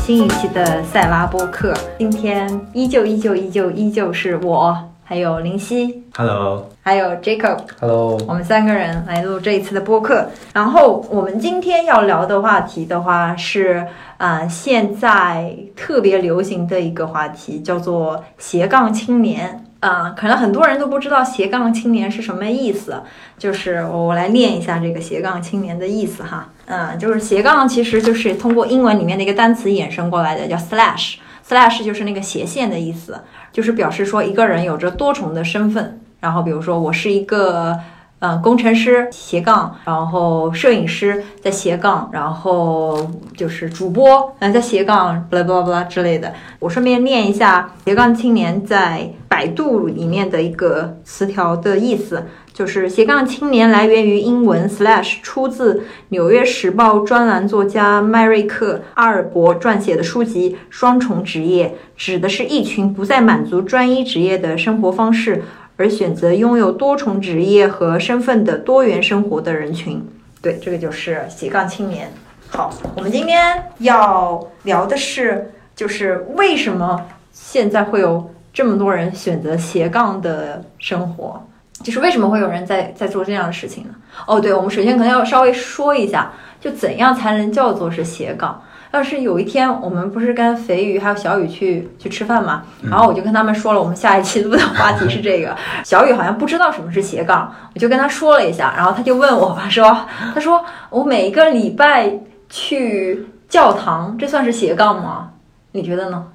新一期的塞拉播客。今天依旧依旧依旧依旧是我，还有林夕，Hello，还有 Jacob，Hello，我们三个人来录这一次的播客。然后我们今天要聊的话题的话是，呃，现在特别流行的一个话题，叫做斜杠青年。啊、可能很多人都不知道斜杠青年是什么意思，就是我来念一下这个斜杠青年的意思哈。嗯，就是斜杠其实就是通过英文里面的一个单词衍生过来的，叫 slash。slash 就是那个斜线的意思，就是表示说一个人有着多重的身份。然后比如说我是一个呃工程师斜杠，然后摄影师在斜杠，然后就是主播嗯在斜杠，巴拉巴拉巴拉之类的。我顺便念一下斜杠青年在百度里面的一个词条的意思。就是斜杠青年来源于英文 slash，出自《纽约时报》专栏作家迈瑞克·阿尔伯撰写的书籍《双重职业》，指的是一群不再满足专一职业的生活方式，而选择拥有多重职业和身份的多元生活的人群。对，这个就是斜杠青年。好，我们今天要聊的是，就是为什么现在会有这么多人选择斜杠的生活。就是为什么会有人在在做这样的事情呢？哦，对，我们首先可能要稍微说一下，就怎样才能叫做是斜杠。要是有一天我们不是跟肥鱼还有小雨去去吃饭嘛，然后我就跟他们说了，我们下一期录的话题是这个。小雨好像不知道什么是斜杠，我就跟他说了一下，然后他就问我吧，说，他说我每一个礼拜去教堂，这算是斜杠吗？你觉得呢？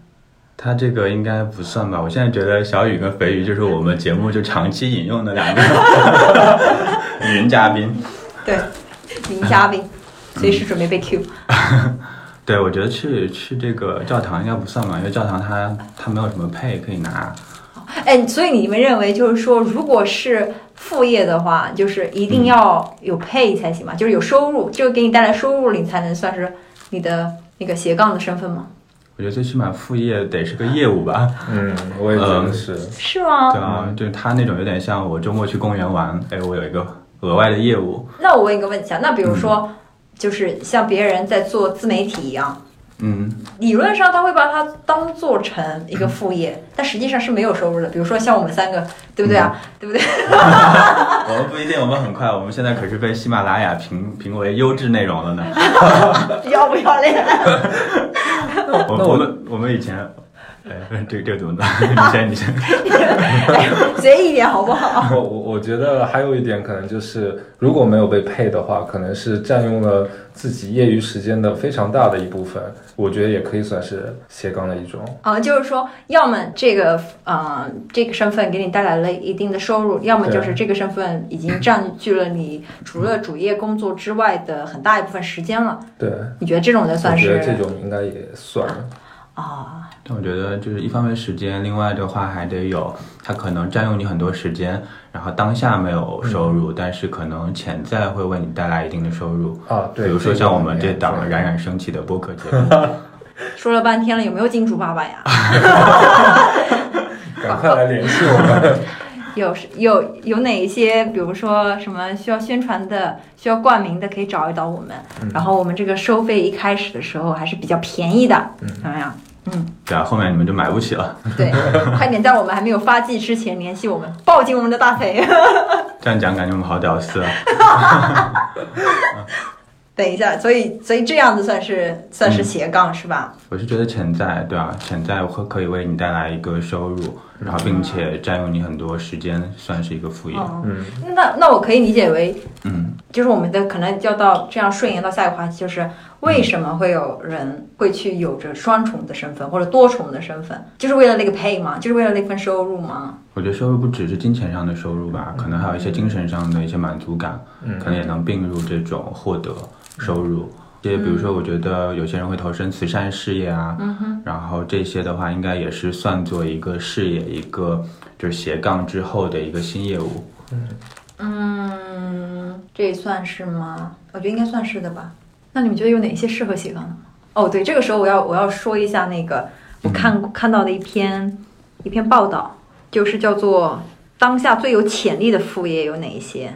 他这个应该不算吧？我现在觉得小雨跟肥鱼就是我们节目就长期引用的两个 云嘉宾。对，名嘉宾，随时准备被 Q。对，我觉得去去这个教堂应该不算吧，因为教堂它它没有什么配可以拿。哎，所以你们认为就是说，如果是副业的话，就是一定要有 pay 才行嘛，就是有收入，这个给你带来收入，你才能算是你的那个斜杠的身份吗？我觉得最起码副业得是个业务吧。嗯，我也觉得是。是吗？对啊，就是他那种有点像我周末去公园玩，哎，我有一个额外的业务。那我问一个问题啊，那比如说，就是像别人在做自媒体一样，嗯，理论上他会把它当做成一个副业，但实际上是没有收入的。比如说像我们三个，对不对啊？对不对？我们不一定，我们很快，我们现在可是被喜马拉雅评评为优质内容了呢。要不要脸？我我们我们以前，哎，这个这个怎么弄？你先你先。随意一点好不好？我我我觉得还有一点可能就是，如果没有被配的话，可能是占用了自己业余时间的非常大的一部分。我觉得也可以算是斜杠的一种。啊，就是说，要么这个呃这个身份给你带来了一定的收入，要么就是这个身份已经占据了你除了主业工作之外的很大一部分时间了。对，你觉得这种的算是觉得这种应该也算。啊？但我觉得就是一方面时间，另外的话还得有，它可能占用你很多时间，然后当下没有收入，但是可能潜在会为你带来一定的收入。啊，对，比如说像我们这档冉冉升起的播客节目，说了半天了，有没有金主爸爸呀？赶快来联系我们。有有有哪一些，比如说什么需要宣传的、需要冠名的，可以找一找我们。然后我们这个收费一开始的时候还是比较便宜的，怎么样？嗯，对啊，后面你们就买不起了。对，快点在我们还没有发迹之前联系我们，抱紧我们的大腿。这样讲感觉我们好屌丝啊。等一下，所以所以这样子算是算是斜杠、是吧？我是觉得潜在，对啊，潜在会可以为你带来一个收入，然后并且占用你很多时间，算是一个副业。哦，嗯，那那我可以理解为，嗯，就是我们的可能就要到这样顺延到下一个话题，就是为什么会有人会去有着双重的身份或者多重的身份，就是为了那个 pay 吗？就是为了那份收入吗？我觉得收入不只是金钱上的收入吧，可能还有一些精神上的一些满足感，嗯可能也能并入这种获得收入。这些比如说，我觉得有些人会投身慈善事业啊，然后这些的话，应该也是算作一个事业，一个就是斜杠之后的一个新业务。嗯，这算是吗？我觉得应该算是的吧。那你们觉得有哪些适合斜杠的吗？哦，对，这个时候我要我要说一下那个我看看到的一篇一篇报道，就是叫做当下最有潜力的副业有哪一些？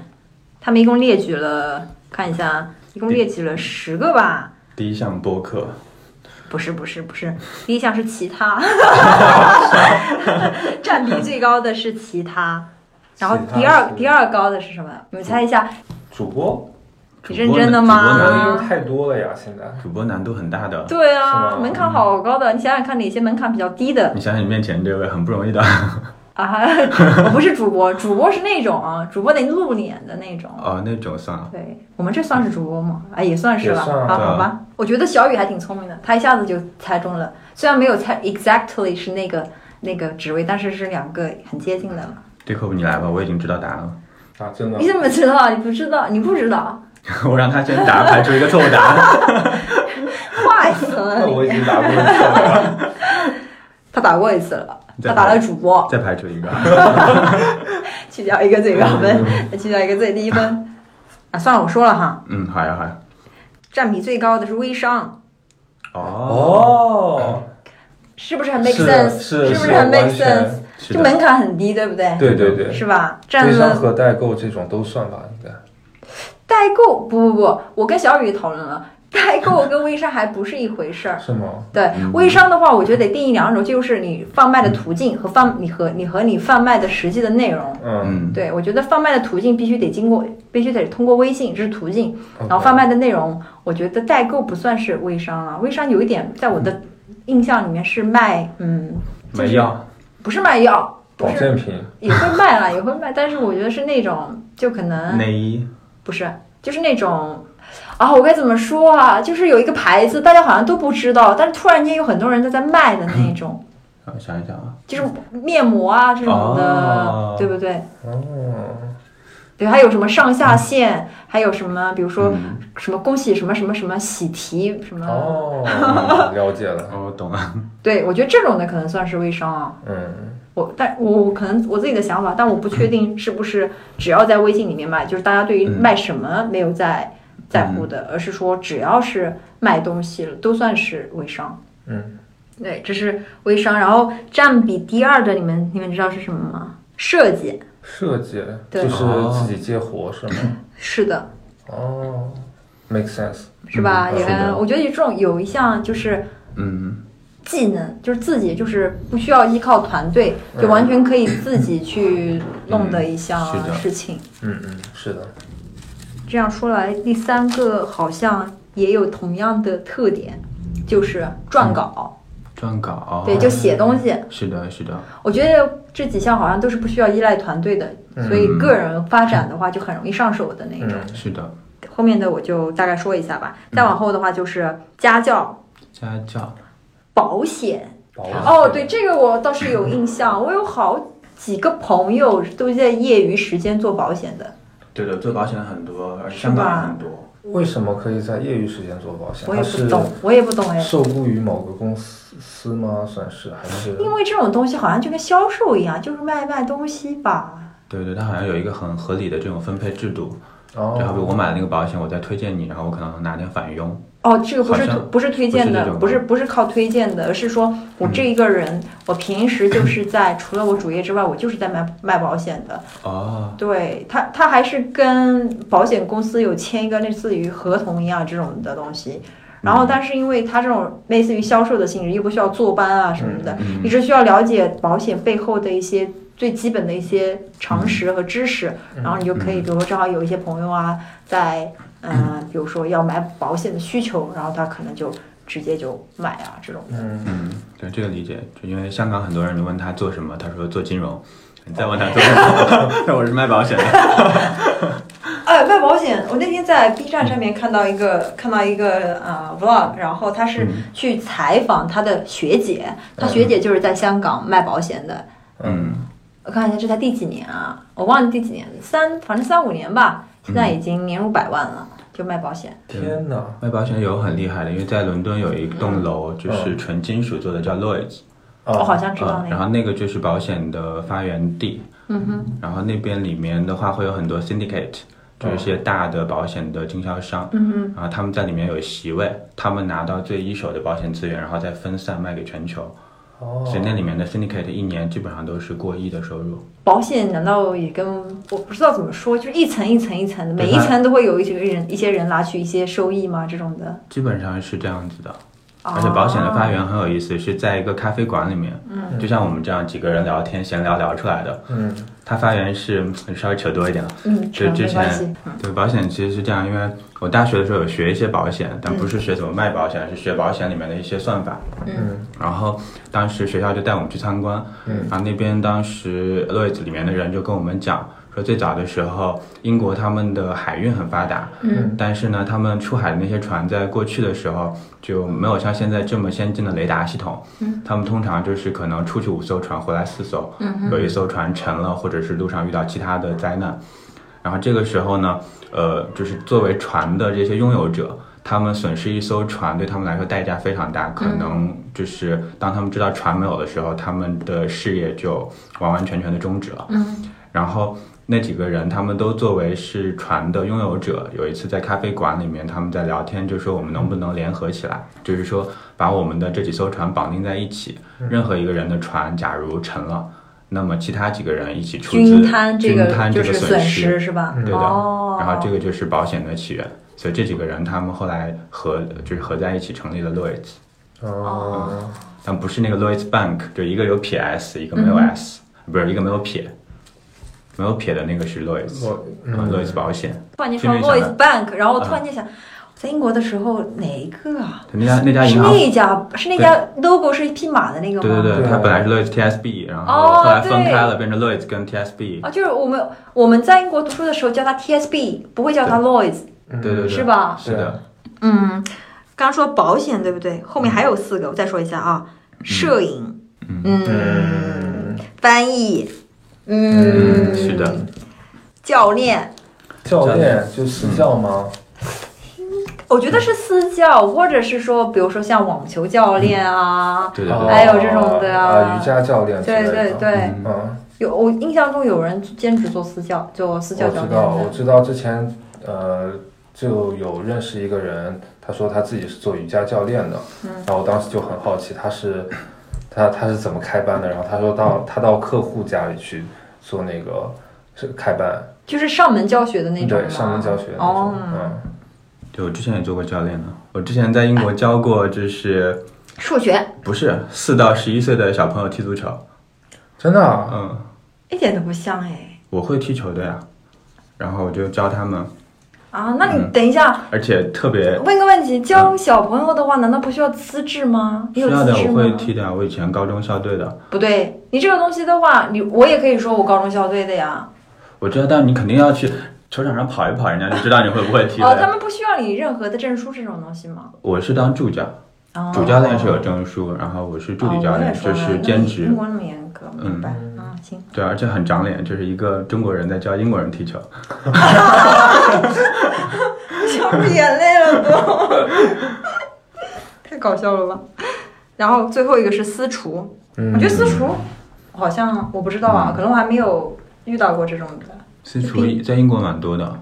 他们一共列举了，看一下，一共列举了十个吧。第一项播客，不是不是不是，第一项是其他，占比最高的是其他，然后第二是第二高的是什么？你们猜一下？主播，你认真的吗主播难度太多了呀，现在。主播难度很大的。对啊，门槛好高的，你想想看哪些门槛比较低的你想想你面前这位很不容易的啊？我不是主播，主播是那种啊，主播得露脸的那种。哦，那种算了。对我们这算是主播吗？哎，也算是吧。啊好吧，我觉得小雨还挺聪明的，他一下子就猜中了，虽然没有猜 exactly 是那个那个职位，但是是两个很接近的了。这课你来吧，我已经知道答案了。啊，真的你。怎么知道？你不知道？你不知道？我让他先答，排除一个错误答案。坏死了我已！经答过一次了。他打过一次了，再他打了主播，再排除一个。去掉一个最高分，再去掉一个最低分。啊，算了，我说了哈，嗯，好呀好呀。占比最高的是微商，哦，哦，是不是很 make sense？是不是很 make sense？全是的。就门槛很低，对不对？对对对，是吧？占微商了和代购这种都算吧，应该。代购，不不不，我跟小雨讨论了，代购跟微商还不是一回事儿。是吗？对嗯微商的话，我觉得得定义两种，就是你贩卖的途径和贩你和你和你贩卖的实际的内容。嗯。嗯，对，我觉得贩卖的途径必须得经过，必须得通过微信，这是途径。然后贩卖的内容，我觉得代购不算是微商啊，微商有一点在我的印象里面是卖，嗯，就是没药。不是卖药，不是保健品，也会卖啦，也会卖，但是我觉得是那种就可能内衣。不是，就是那种。啊，我该怎么说啊？就是有一个牌子，大家好像都不知道，但是突然间有很多人都在卖的那 种，啊，想一想啊。就是面膜啊这种的，哦对不对？哦，对，还有什么上下线，还有什么，比如说嗯什么恭喜什么什么什么喜提什么，哦，了解了。哦，我懂了。对我觉得这种的可能算是微商啊。嗯，我但我我可能我自己的想法，但我不确定是不是只要在微信里面卖，就是大家对于嗯卖什么没有在在乎的，而是说只要是卖东西了，都算是微商。嗯，对，这是微商。然后占比第二的，你们你们知道是什么吗？设计。设计对就是自己接活是吗？是的，哦，make sense。是吧？也嗯我觉得这种有一项就是嗯，技能，就是自己就是不需要依靠团队，就嗯完全可以自己去弄的一项事情。嗯嗯，是的。这样说来，第三个好像也有同样的特点，就是撰稿。撰稿。对，就写东西。是的，是的。我觉得这几项好像都是不需要依赖团队的，嗯所以个人发展的话就很容易上手的那种。嗯是的。后面的我就大概说一下吧。再往后的话就是家教、家教。保险。保险哦，对，这个我倒是有印象，我有好几个朋友都在业余时间做保险的。对的，做保险很多，而且香港很多。为什么可以在业余时间做保险？我也不懂，我也不懂哎。受雇于某个公司司吗？算是还是？因为这种东西好像就跟销售一样，就是卖卖东西吧。对对，它好像有一个很合理的这种分配制度。哦，就好比我买了那个保险，我再推荐你，然后我可能拿点返佣。哦，这个不是好像不是推荐的，不是不是靠推荐的，而是说我这一个人，我平时就是在除了我主业之外，我就是在卖卖保险的。哦，对他，他还是跟保险公司有签一个类似于合同一样这种的东西。然后，但是因为他这种类似于销售的性质，又不需要坐班啊什么的，嗯你只需要了解保险背后的一些最基本的一些常识和知识，嗯然后你就可以，比如说正好有一些朋友啊，在嗯、呃比如说要买保险的需求，然后他可能就直接就买啊这种的。嗯，嗯，对这个理解，就因为香港很多人，你问他做什么，他说做金融，你再问他做什么，那我是卖保险的。哎，卖保险，我那天在 B 站上面看到一个看到一个呃 vlog，然后他是嗯去采访他的学姐，他学姐就是在香港卖保险的。嗯，我看一下这才第几年啊？我忘了第几年，三反正三五年吧，现在已经年入百万了，就卖保险。天哪！卖保险有很厉害的，因为在伦敦有一栋楼就是纯金属做的，叫 Lloyd's，我好哦，像知道啊，那个。然后那个就是保险的发源地，嗯哼，然后那边里面的话会有很多 syndicate，就是一些大的保险的经销商，嗯哼，然后他们在里面有席位，他们拿到最一手的保险资源，然后再分散卖给全球。哦，所以那里面的 syndicate 一年基本上都是过亿的收入。保险难道也跟我不知道怎么说，就是一层一层一层的，每一层都会有一些人一些人拿取一些收益吗？这种的，基本上是这样子的，而而且保险的发源很有意思，是在一个咖啡馆里面，嗯就像我们这样几个人聊天闲聊聊出来的。嗯它发源是稍微扯多一点了。嗯，就之前，对保险其实是这样，因为我大学的时候有学一些保险，但不是学怎么卖保险，是学保险里面的一些算法。嗯然后当时学校就带我们去参观，嗯然后那边当时 Lloyds 里面的人就跟我们讲说，最早的时候英国他们的海运很发达，嗯。但是呢，他们出海的那些船在过去的时候就没有像现在这么先进的雷达系统，嗯，他们通常就是可能出去五艘船，回来四艘，嗯有一艘船沉了，或者是路上遇到其他的灾难，然后这个时候呢，呃，就是作为船的这些拥有者。他们损失一艘船，对他们来说代价非常大，可能就是当他们知道船没有的时候，他们的事业就完完全全的终止了。嗯。然后那几个人，他们都作为是船的拥有者，有一次在咖啡馆里面，他们在聊天，就说我们能不能联合起来，就是说把我们的这几艘船绑定在一起，任何一个人的船假如沉了，那么其他几个人一起出资均摊这个摊这个就是损失，是吧？嗯对的。哦，然后这个就是保险的起源，所以这几个人他们后来合就是合在一起成立了 Lloyds，哦，但不是那个 Lloyds Bank，就一个有撇 s，一个没有 s，、不是一个没有撇，没有撇的那个是 Lloyds，我嗯。嗯，Lloyds 保险。突然间说这边想。Lloyds Bank，然后我啊突然间想，在英国的时候哪一个啊？那家那家是银行，那家是那家 logo 是一匹马的那个吗？对对对，它本来是 Lloyds TSB，然后哦后来分开了，变成 Lloyds 跟 TSB。啊，就是我们我们在英国读书的时候叫它 TSB，不会叫它 Lloyds，嗯。对对对，是吧？是的，嗯，刚刚说保险对不对？后面还有四个，我再说一下啊，摄影，嗯。嗯，嗯，翻译，嗯，是的，教练，教练就私教吗？我觉得是私教，或者是说，比如说像网球教练啊，哦对对对，还有这种的啊。啊，瑜伽教练对。对对，有我印象中有人兼职做私教，就私教教练我知道，我。知道之前呃就有认识一个人，他说他自己是做瑜伽教练的，嗯。然后我当时就很好奇他是他他是怎么开班的，然后他说到他到客户家里去做那个是开班，就是上门教学的那种对，上门教学的那哦。种，，嗯，对我之前也做过教练的，我之前在英国教过，就是数学。不是四到十一岁的小朋友踢足球，真的啊，嗯，一点都不像哎。我会踢球的呀，然后我就教他们，啊，那你嗯等一下，而且特别问个问题，教小朋友的话，难道不需要资质吗？你有需要的我资质吗？会踢的呀，我以前高中校队的，不对，你这个东西的话，你我也可以说我高中校队的呀。我知道，但你肯定要去球场上跑一跑，人家就知道你会不会踢 哦，他。们不需要你任何的证书这种东西吗？我是当助教，哦主教练是有证书，然后我是助理教练，就是兼职英。国那么严格，明白？嗯对，而且很长脸，就是一个中国人在教英国人踢球。笑出眼泪了都，太搞笑了吧？然后最后一个是私厨，嗯我觉得私厨好像我不知道啊，嗯可能我还没有遇到过这种的。私厨在英国蛮多的，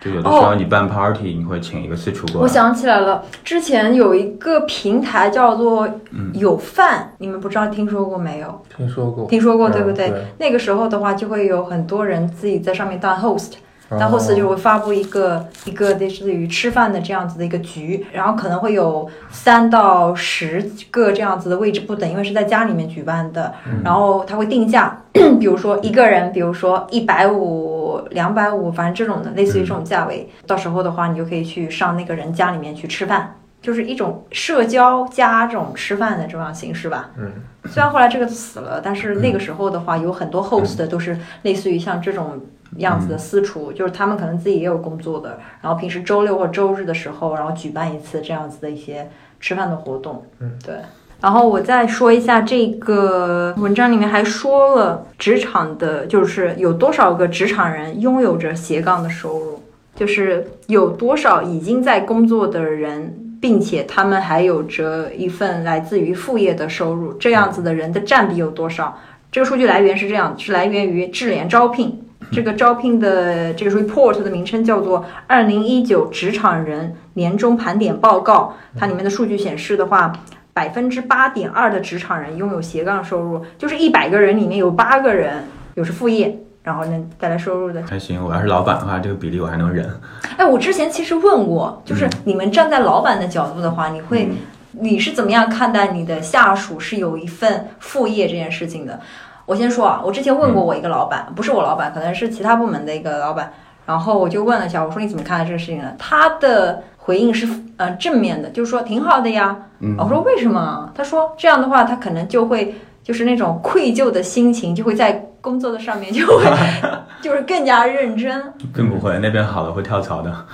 就有的时候你办 party，你会请一个私厨过来。我想起来了，之前有一个平台叫做嗯有饭，你们不知道听说过没有？听说过，听说过对不嗯对？那个时候的话，就会有很多人自己在上面当 host，当 host 就哦会发布一个一个类似于吃饭的这样子的一个局，然后可能会有三到十个这样子的位置不等，因为是在家里面举办的，然后他会定价，比如说一个人，比如说一百五、两百五，反正这种的，类似于这种价位，到时候的话，你就可以去上那个人家里面去吃饭。就是一种社交加这种吃饭的这样形式吧。嗯，虽然后来这个死了，但是那个时候的话，有很多 host 都是类似于像这种样子的私厨，就是他们可能自己也有工作的，然后平时周六或周日的时候，然后举办一次这样子的一些吃饭的活动。嗯，对。然后我再说一下这个文章里面还说了职场的，就是有多少个职场人拥有着斜杠的收入，就是有多少已经在工作的人。并且他们还有着一份来自于副业的收入，这样子的人的占比有多少？这个数据来源是这样，是来源于智联招聘。这个招聘的这个 report 的名称叫做《二零一九职场人年终盘点报告》。它里面的数据显示的话，百分之八点二的职场人拥有斜杠收入，就是一百个人里面有八个人有是副业，然后能带来收入的。还行，我要是老板的话，这个比例我还能忍。哎，我之前其实问过，就是你们站在老板的角度的话，你会、嗯你是怎么样看待你的下属是有一份副业这件事情的？我先说啊，我之前问过我一个老板，不是我老板，可能是其他部门的一个老板，然后我就问了一下，我说你怎么看待这个事情呢？他的回应是呃正面的，就是说挺好的呀。嗯我说为什么？他说这样的话，他可能就会就是那种愧疚的心情，就会在工作的上面就会 就是更加认真。并不会，那边好了会跳槽的。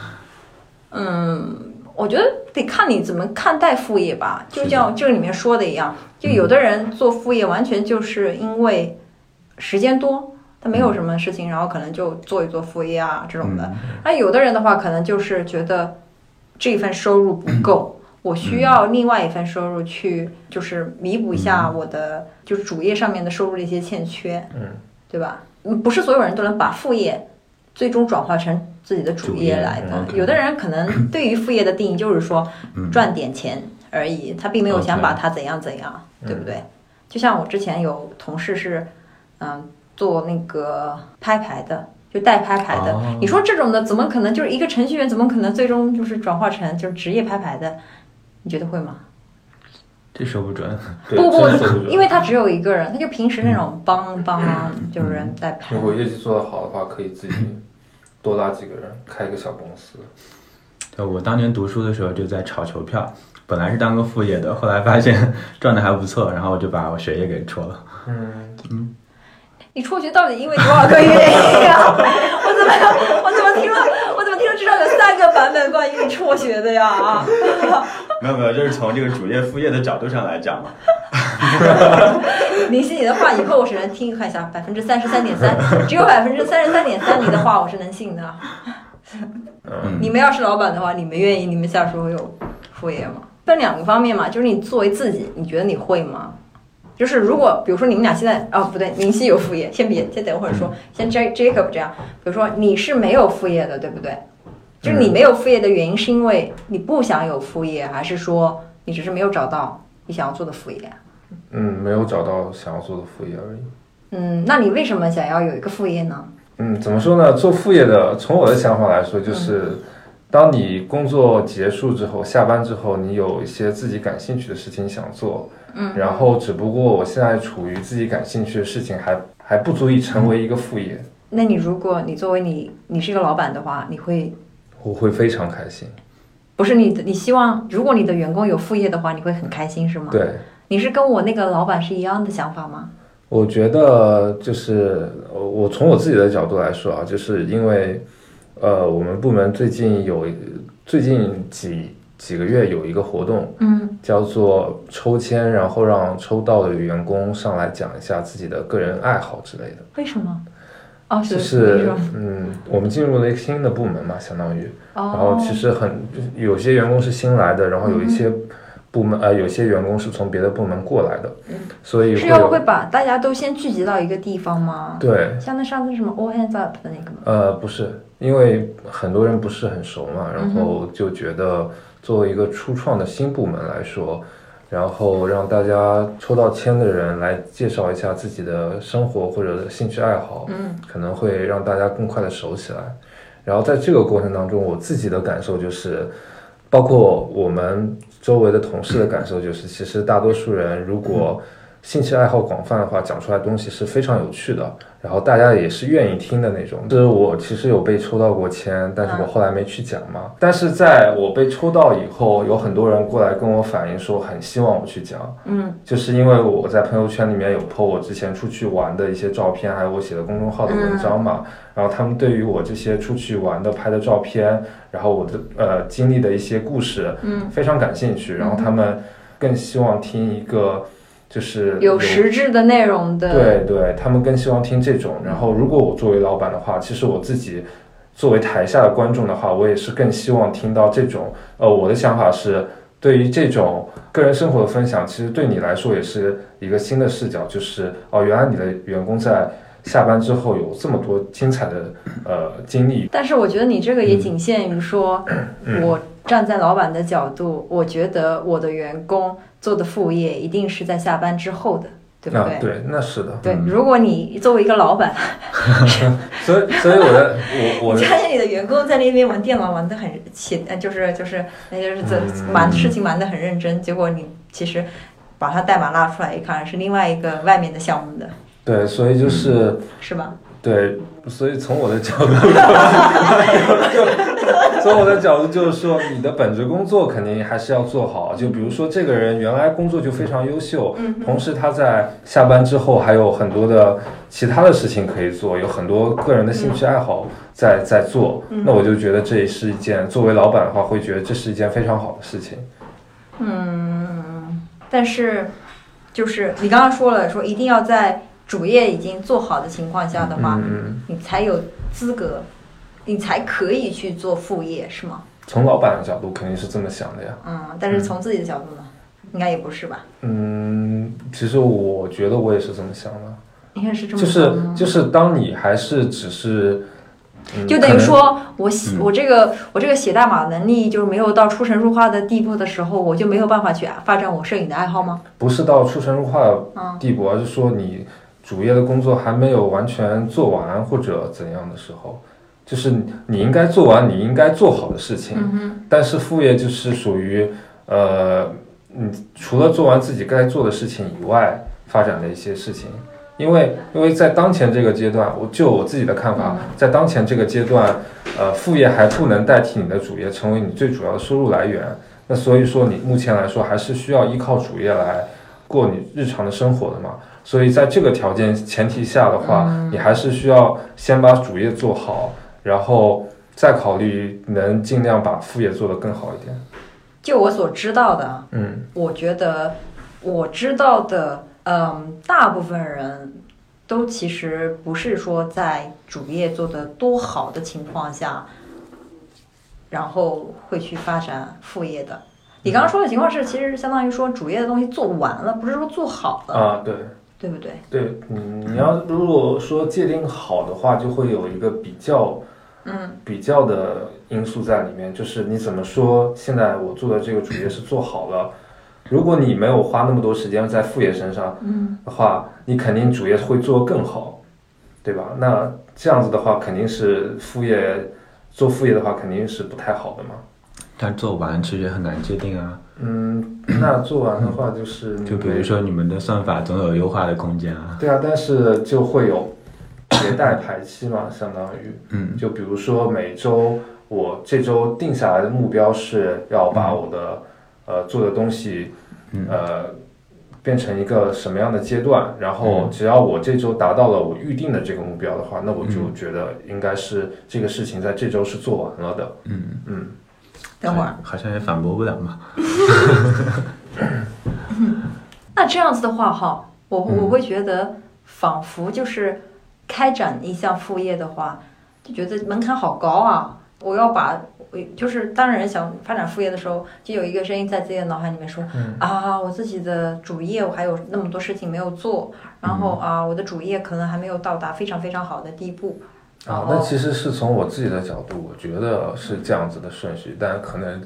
嗯，我觉得得看你怎么看待副业吧。就是像这里面说的一样，就有嗯的人做副业完全就是因为时间多，他没有什么事情，然后可能就做一做副业啊这种的。嗯那有的人的话，可能就是觉得这份收入不够。我需要另外一份收入去，就是弥补一下我的就是主业上面的收入的一些欠缺，嗯，对吧？嗯，不是所有人都能把副业最终转化成自己的主主业业来的。有的人可能 对于副业的定义就是说嗯赚点钱而已，他并没有想把它怎样怎样，嗯对不对？就像我之前有同事是，嗯，做那个拍牌的，就代拍牌的。哦你说这种的怎么可能就是一个程序员，怎么可能最终就是转化成就是职业拍牌的？你觉得会吗？这说不准。对不不因为他只有一个人，他就平时那种帮帮嗯就是人代拍如。果业绩做得好的话，可以自己多拉几个人，开一个小公司。对，我当年读书的时候就在炒球票，本来是当个副业的，后来发现 赚的还不错，然后我就把我学业给辍了。嗯嗯，你辍学到底因为多少个原因啊？我怎么我怎么听了我怎么听了至少有三个版本关于你辍学的呀？啊！没有没有，就是从这个主业副业的角度上来讲嘛。林夕，你的话以后我只能听看一下，百分之三十三点三，只有百分之三十三点三你的话我是能信的。嗯你们要是老板的话，你们愿意你们下属有副业吗？分两个方面嘛，就是你作为自己，你觉得你会吗？就是如果比如说你们俩现在哦不对，林夕有副业，先别先等会儿说，先 J Jacob 这样，比如说你是没有副业的，对不对？就是你没有副业的原因是因为你不想有副业，还是说你只是没有找到你想要做的副业？嗯，没有找到想要做的副业而已。嗯，那你为什么想要有一个副业呢？嗯，怎么说呢？做副业的，从我的想法来说，就是当你工作结束之后，下班之后，你有一些自己感兴趣的事情想做，嗯，然后只不过我现在处于自己感兴趣的事情还还不足以成为一个副业，那你如果你作为你你是一个老板的话，你会我会非常开心。不是你的你希望如果你的员工有副业的话，你会很开心是吗？，对，你是跟我那个老板是一样的想法吗？我觉得就是呃我从我自己的角度来说啊，就是因为呃，我们部门最近有最近几几个月有一个活动，嗯叫做抽签，然后让抽到的员工上来讲一下自己的个人爱好之类的。为什么？哦，就是嗯，我们进入了一个新的部门嘛，相当于，然后哦，其实很有些员工是新来的，然后有一些部门呃有些员工是从别的部门过来的，嗯所以是要会把大家都先聚集到一个地方吗？对像那上次什么 all hands up 的那个吗？呃不是，因为很多人不是很熟嘛，然后就觉得作为一个初创的新部门来说。然后让大家抽到签的人来介绍一下自己的生活或者兴趣爱好，嗯可能会让大家更快的熟起来。然后在这个过程当中，我自己的感受就是，包括我们周围的同事的感受就是，其实大多数人如果兴趣爱好广泛的话，讲出来东西是非常有趣的，然后大家也是愿意听的那种。就是我其实有被抽到过签，但是我后来没去讲嘛。但是在我被抽到以后，有很多人过来跟我反映说，很希望我去讲。嗯就是因为我在朋友圈里面有 po 我之前出去玩的一些照片，还有我写的公众号的文章嘛，然后他们对于我这些出去玩的拍的照片，然后我的呃经历的一些故事，嗯，非常感兴趣，然后他们更希望听一个就是有实质的内容的。对对，他们更希望听这种。然后，如果我作为老板的话，其实我自己作为台下的观众的话，我也是更希望听到这种。呃，我的想法是，对于这种个人生活的分享，其实对你来说也是一个新的视角，就是哦，原来你的员工在下班之后有这么多精彩的呃经历。但是我觉得你这个也仅限于说，嗯我站在老板的角度，我觉得我的员工做的副业一定是在下班之后的，对不对？啊对，那是的。对嗯如果你作为一个老板，所以，所以我的我我的你看见你的员工在那边玩电脑玩的很起，呃，就是就是那就是这嗯忙事情忙的很认真，结果你其实把他代码拉出来一看，是另外一个外面的项目的，对，所以就是是吧？对，所以从我的角度，就从我的角度就是说，你的本职工作肯定还是要做好。就比如说，这个人原来工作就非常优秀，嗯同时他在下班之后还有很多的其他的事情可以做，有很多个人的兴趣爱好在在做。嗯那我就觉得这也是一件，作为老板的话，会觉得这是一件非常好的事情。嗯，但是就是你刚刚说了，说一定要在主业已经做好的情况下的话，嗯，你才有资格，你才可以去做副业，是吗？从老板的角度肯定是这么想的呀。嗯，但是从自己的角度呢，应该也不是吧？嗯，其实我觉得我也是这么想的。应该是这么就是就是当你还是只是，嗯就等于，说我写嗯我这个我这个写代码能力就是没有到出神入化的地步的时候，我就没有办法去发展我摄影的爱好吗？不是到出神入化的嗯地步，而是说你主业的工作还没有完全做完或者怎样的时候，就是你应该做完你应该做好的事情，嗯但是副业就是属于呃，你除了做完自己该做的事情以外发展的一些事情。因为因为在当前这个阶段，我就我自己的看法，在当前这个阶段，呃，副业还不能代替你的主业成为你最主要的收入来源。那所以说，你目前来说还是需要依靠主业来过你日常的生活的嘛。所以在这个条件前提下的话，你还是需要先把主业做好，然后再考虑能尽量把副业做得更好一点。就我所知道的，嗯我觉得我知道的，嗯，大部分人都其实不是说在主业做得多好的情况下，然后会去发展副业的。你刚刚说的情况是，其实相当于说主业的东西做完了，不是说做好了，啊，对。对不对？对，嗯，你要如果说界定好的话，就会有一个比较嗯比较的因素在里面，就是你怎么说，现在我做的这个主业是做好了。如果你没有花那么多时间在副业身上嗯的话，你肯定主业会做得更好，对吧？那这样子的话，肯定是副业做副业的话，肯定是不太好的嘛。但做完其实也很难界定啊。嗯，那做完的话就是就比如说你们的算法总有优化的空间啊。对啊，但是就会有迭代排期嘛，相当于。嗯就比如说每周我这周定下来的目标是要把我的、呃做的东西嗯呃变成一个什么样的阶段，然后嗯只要我这周达到了我预定的这个目标的话，那我就嗯觉得应该是这个事情在这周是做完了的。嗯，嗯，等会儿，好像也反驳不了嘛。那这样子的话，哈，我嗯我会觉得，仿佛就是开展一项副业的话，就觉得门槛好高啊！我要把，我就是当人想发展副业的时候，就有一个声音在自己的脑海里面说，嗯啊，我自己的主业我还有那么多事情没有做，然后啊，我的主业可能还没有到达非常非常好的地步。啊，那其实是从我自己的角度，我觉得是这样子的顺序，但可能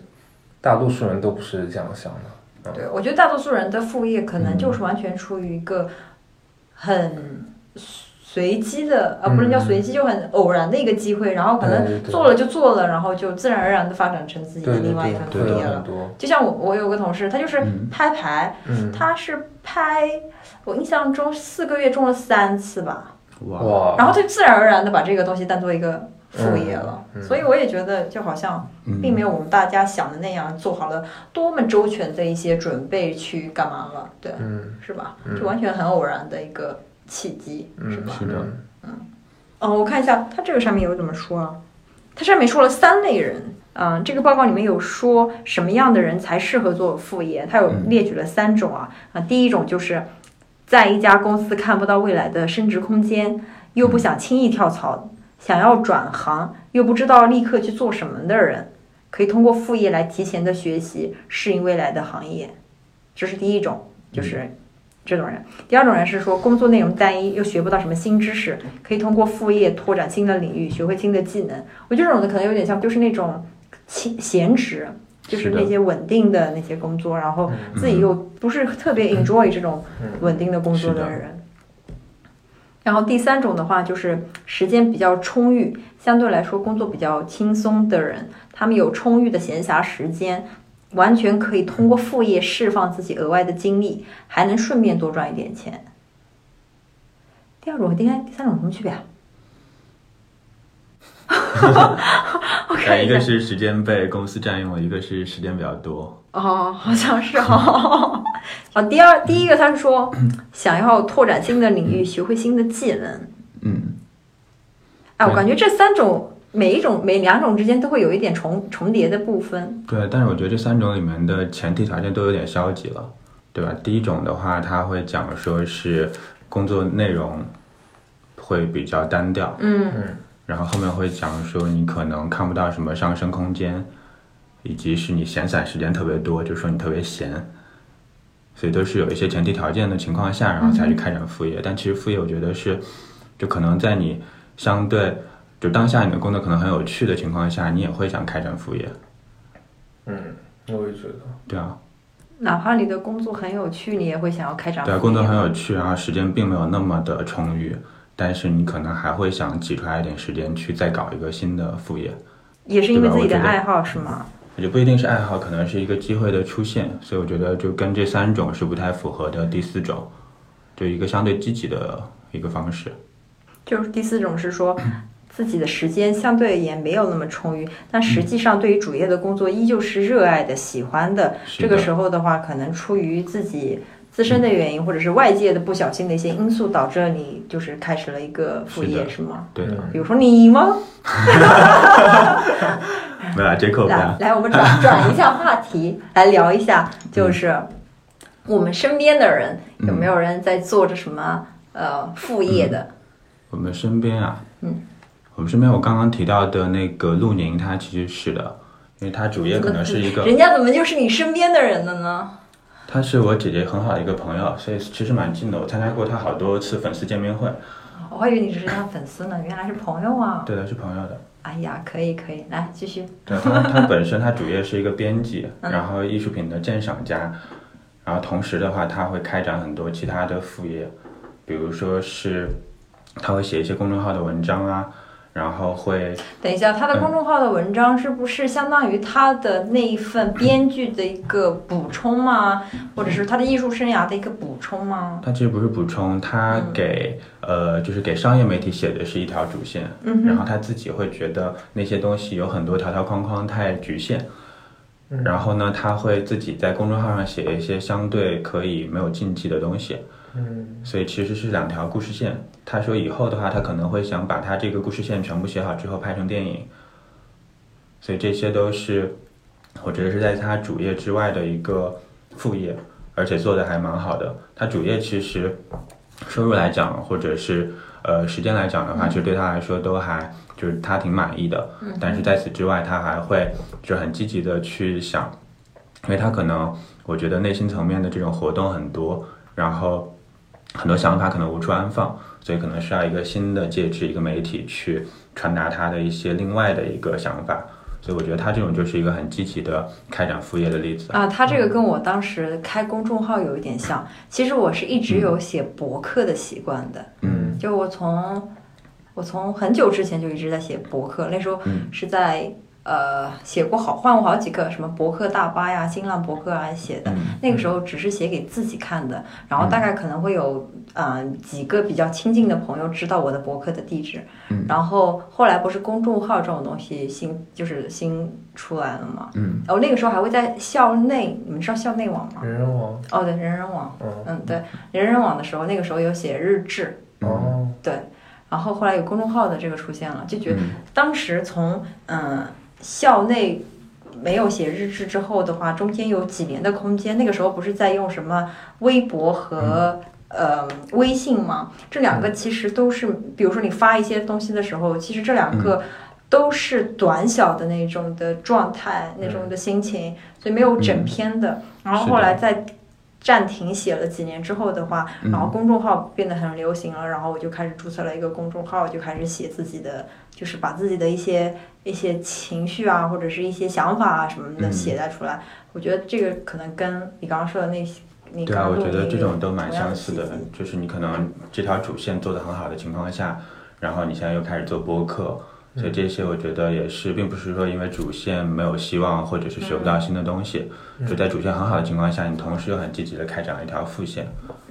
大多数人都不是这样想的。对，我觉得大多数人的副业可能嗯就是完全出于一个很随机的，呃，不能叫随机，就很偶然的一个机会，然后可能做了就做了，然后就自然而然的发展成自己的另外一份副业了。就像我，我有个同事，他就是嗯。拍牌，嗯，他是拍，我印象中四个月中了三次吧，哇，然后就自然而然的把这个东西当做一个副业了。嗯嗯。所以我也觉得，就好像嗯。并没有我们大家想的那样做好了多么周全的一些准备去干嘛了，对，嗯。是吧？嗯。就完全很偶然的一个契机，嗯是吧？是的哦，我看一下，它这个上面有怎么说啊？它上面说了三类人，嗯、这个报告里面有说什么样的人才适合做副业，它有嗯。列举了三种啊。啊，第一种就是在一家公司看不到未来的升职空间，又不想轻易跳槽，想要转行又不知道立刻去做什么的人，可以通过副业来提前的学习适应未来的行业，这是第一种，就是这种人。第二种人是说工作内容单一，又学不到什么新知识，可以通过副业拓展新的领域，学会新的技能。我觉得这种的可能有点像，就是那种闲闲职，就是那些稳定的那些工作，然后嗯自己又不是特别 enjoy 这种嗯稳定的工作的人。然后第三种的话，就是时间比较充裕，相对来说工作比较轻松的人，他们有充裕的闲暇时间，完全可以通过副业释放自己额外的精力，还能顺便多赚一点钱。第二种和第三第三种有什么区别啊？我看但一个是时间被公司占用了，一个是时间比较多。哦，好像是哦。啊，第二第一个他是说 想要拓展新的领域，学会新的技能。嗯，哎，我对感觉这三种每一种每两种之间都会有一点重重叠的部分。对，但是我觉得这三种里面的前提条件都有点消极了，对吧？第一种的话，他会讲说是工作内容会比较单调，嗯然后后面会讲说你可能看不到什么上升空间，以及是你闲散时间特别多，就说你特别闲，所以都是有一些前提条件的情况下，然后才去开展副业。但其实副业我觉得是，就可能在你相对就当下你的工作可能很有趣的情况下，你也会想开展副业，嗯，我也觉得，对啊，哪怕你的工作很有趣，你也会想要开展副对啊，工作很有趣，然后时间并没有那么的充裕。但是你可能还会想挤出来一点时间去再搞一个新的副业，也是因为自己的爱好是吗？也不一定是爱好，可能是一个机会的出现，所以我觉得就跟这三种是不太符合的。第四种，就一个相对积极的一个方式。就是第四种是说。自己的时间相对而言没有那么充裕，但实际上对于主业的工作依旧是热爱的、喜欢的。这个时候的话，可能出于自己自身的原因，或者是外界的不小心的一些因素，导致了你就是开始了一个副业，是吗？对的，比如说你吗？没有啊，这口不。来，我们转转一下话题，来聊一下，就是我们身边的人有没有人在做着什么呃副业的？我们身边啊，嗯，我们身边我刚刚提到的那个陆宁，他其实是的，因为他主业可能是一个，人家怎么就是你身边的人了呢？他是我姐姐很好的一个朋友，所以其实蛮近的。我参加过他好多次粉丝见面会。我还以为你只是他粉丝呢，原来是朋友啊！对的，是朋友的。哎呀，可以可以，来继续。对他，他本身他主业是一个编辑，嗯然后艺术品的鉴赏家，然后同时的话，他会开展很多其他的副业，比如说是他会写一些公众号的文章啊，然后会等一下，他嗯的公众号的文章是不是相当于他的那一份编剧的一个补充吗？或者是他的艺术生涯的一个补充吗？他其实不是补充，他给、呃就是给商业媒体写的是一条主线，嗯哼，然后他自己会觉得那些东西有很多条条框框太局限。嗯然后呢，他会自己在公众号上写一些相对可以没有禁忌的东西，嗯所以其实是两条故事线。他说以后的话，他可能会想把他这个故事线全部写好之后拍成电影，所以这些都是我觉得是在他主业之外的一个副业，而且做的还蛮好的。他主业其实收入来讲，或者是呃时间来讲的话，其实对他来说都还就是他挺满意的。但是在此之外，他还会就很积极的去想，因为他可能我觉得内心层面的这种活动很多，然后很多想法可能无处安放，所以可能需要一个新的介质，一个媒体去传达他的一些另外的一个想法。所以我觉得他这种就是一个很积极的开展副业的例子。啊，他这个跟我当时开公众号有一点像。其实我是一直有写博客的习惯的，嗯就我从我从很久之前就一直在写博客，那时候嗯是在呃写过好换过好几个什么博客大巴呀、新浪博客啊写的。嗯那个时候只是写给自己看的，然后大概可能会有呃几个比较亲近的朋友知道我的博客的地址，嗯。然后后来不是公众号这种东西新就是新出来了嘛，嗯。然后那个时候还会在校内，你们知道校内网吗？人人网，哦，对，人人网，嗯。嗯，对，人人网的时候，那个时候有写日志，哦，对，然后后来有公众号的这个出现了，就觉得嗯。当时从嗯校内没有写日志之后的话，中间有几年的空间，那个时候不是在用什么微博和、呃微信嘛？这两个其实都是，比如说你发一些东西的时候，其实这两个。都是短小的那种的状态，那种的心情，所以没有整篇的。然后后来在暂停写了几年之后的话，嗯然后公众号变得很流行了，然后我就开始注册了一个公众号，就开始写自己的就是把自己的一些一些情绪啊，或者是一些想法啊什么的嗯写在出来。我觉得这个可能跟你刚刚说的那些，你对啊，我觉得这种都蛮相似的，就是你可能这条主线做得很好的情况下，然后你现在又开始做播客，所以这些我觉得也是，并不是说因为主线没有希望，或者是学不到新的东西，就在主线很好的情况下，你同时又很积极的开展了一条副线。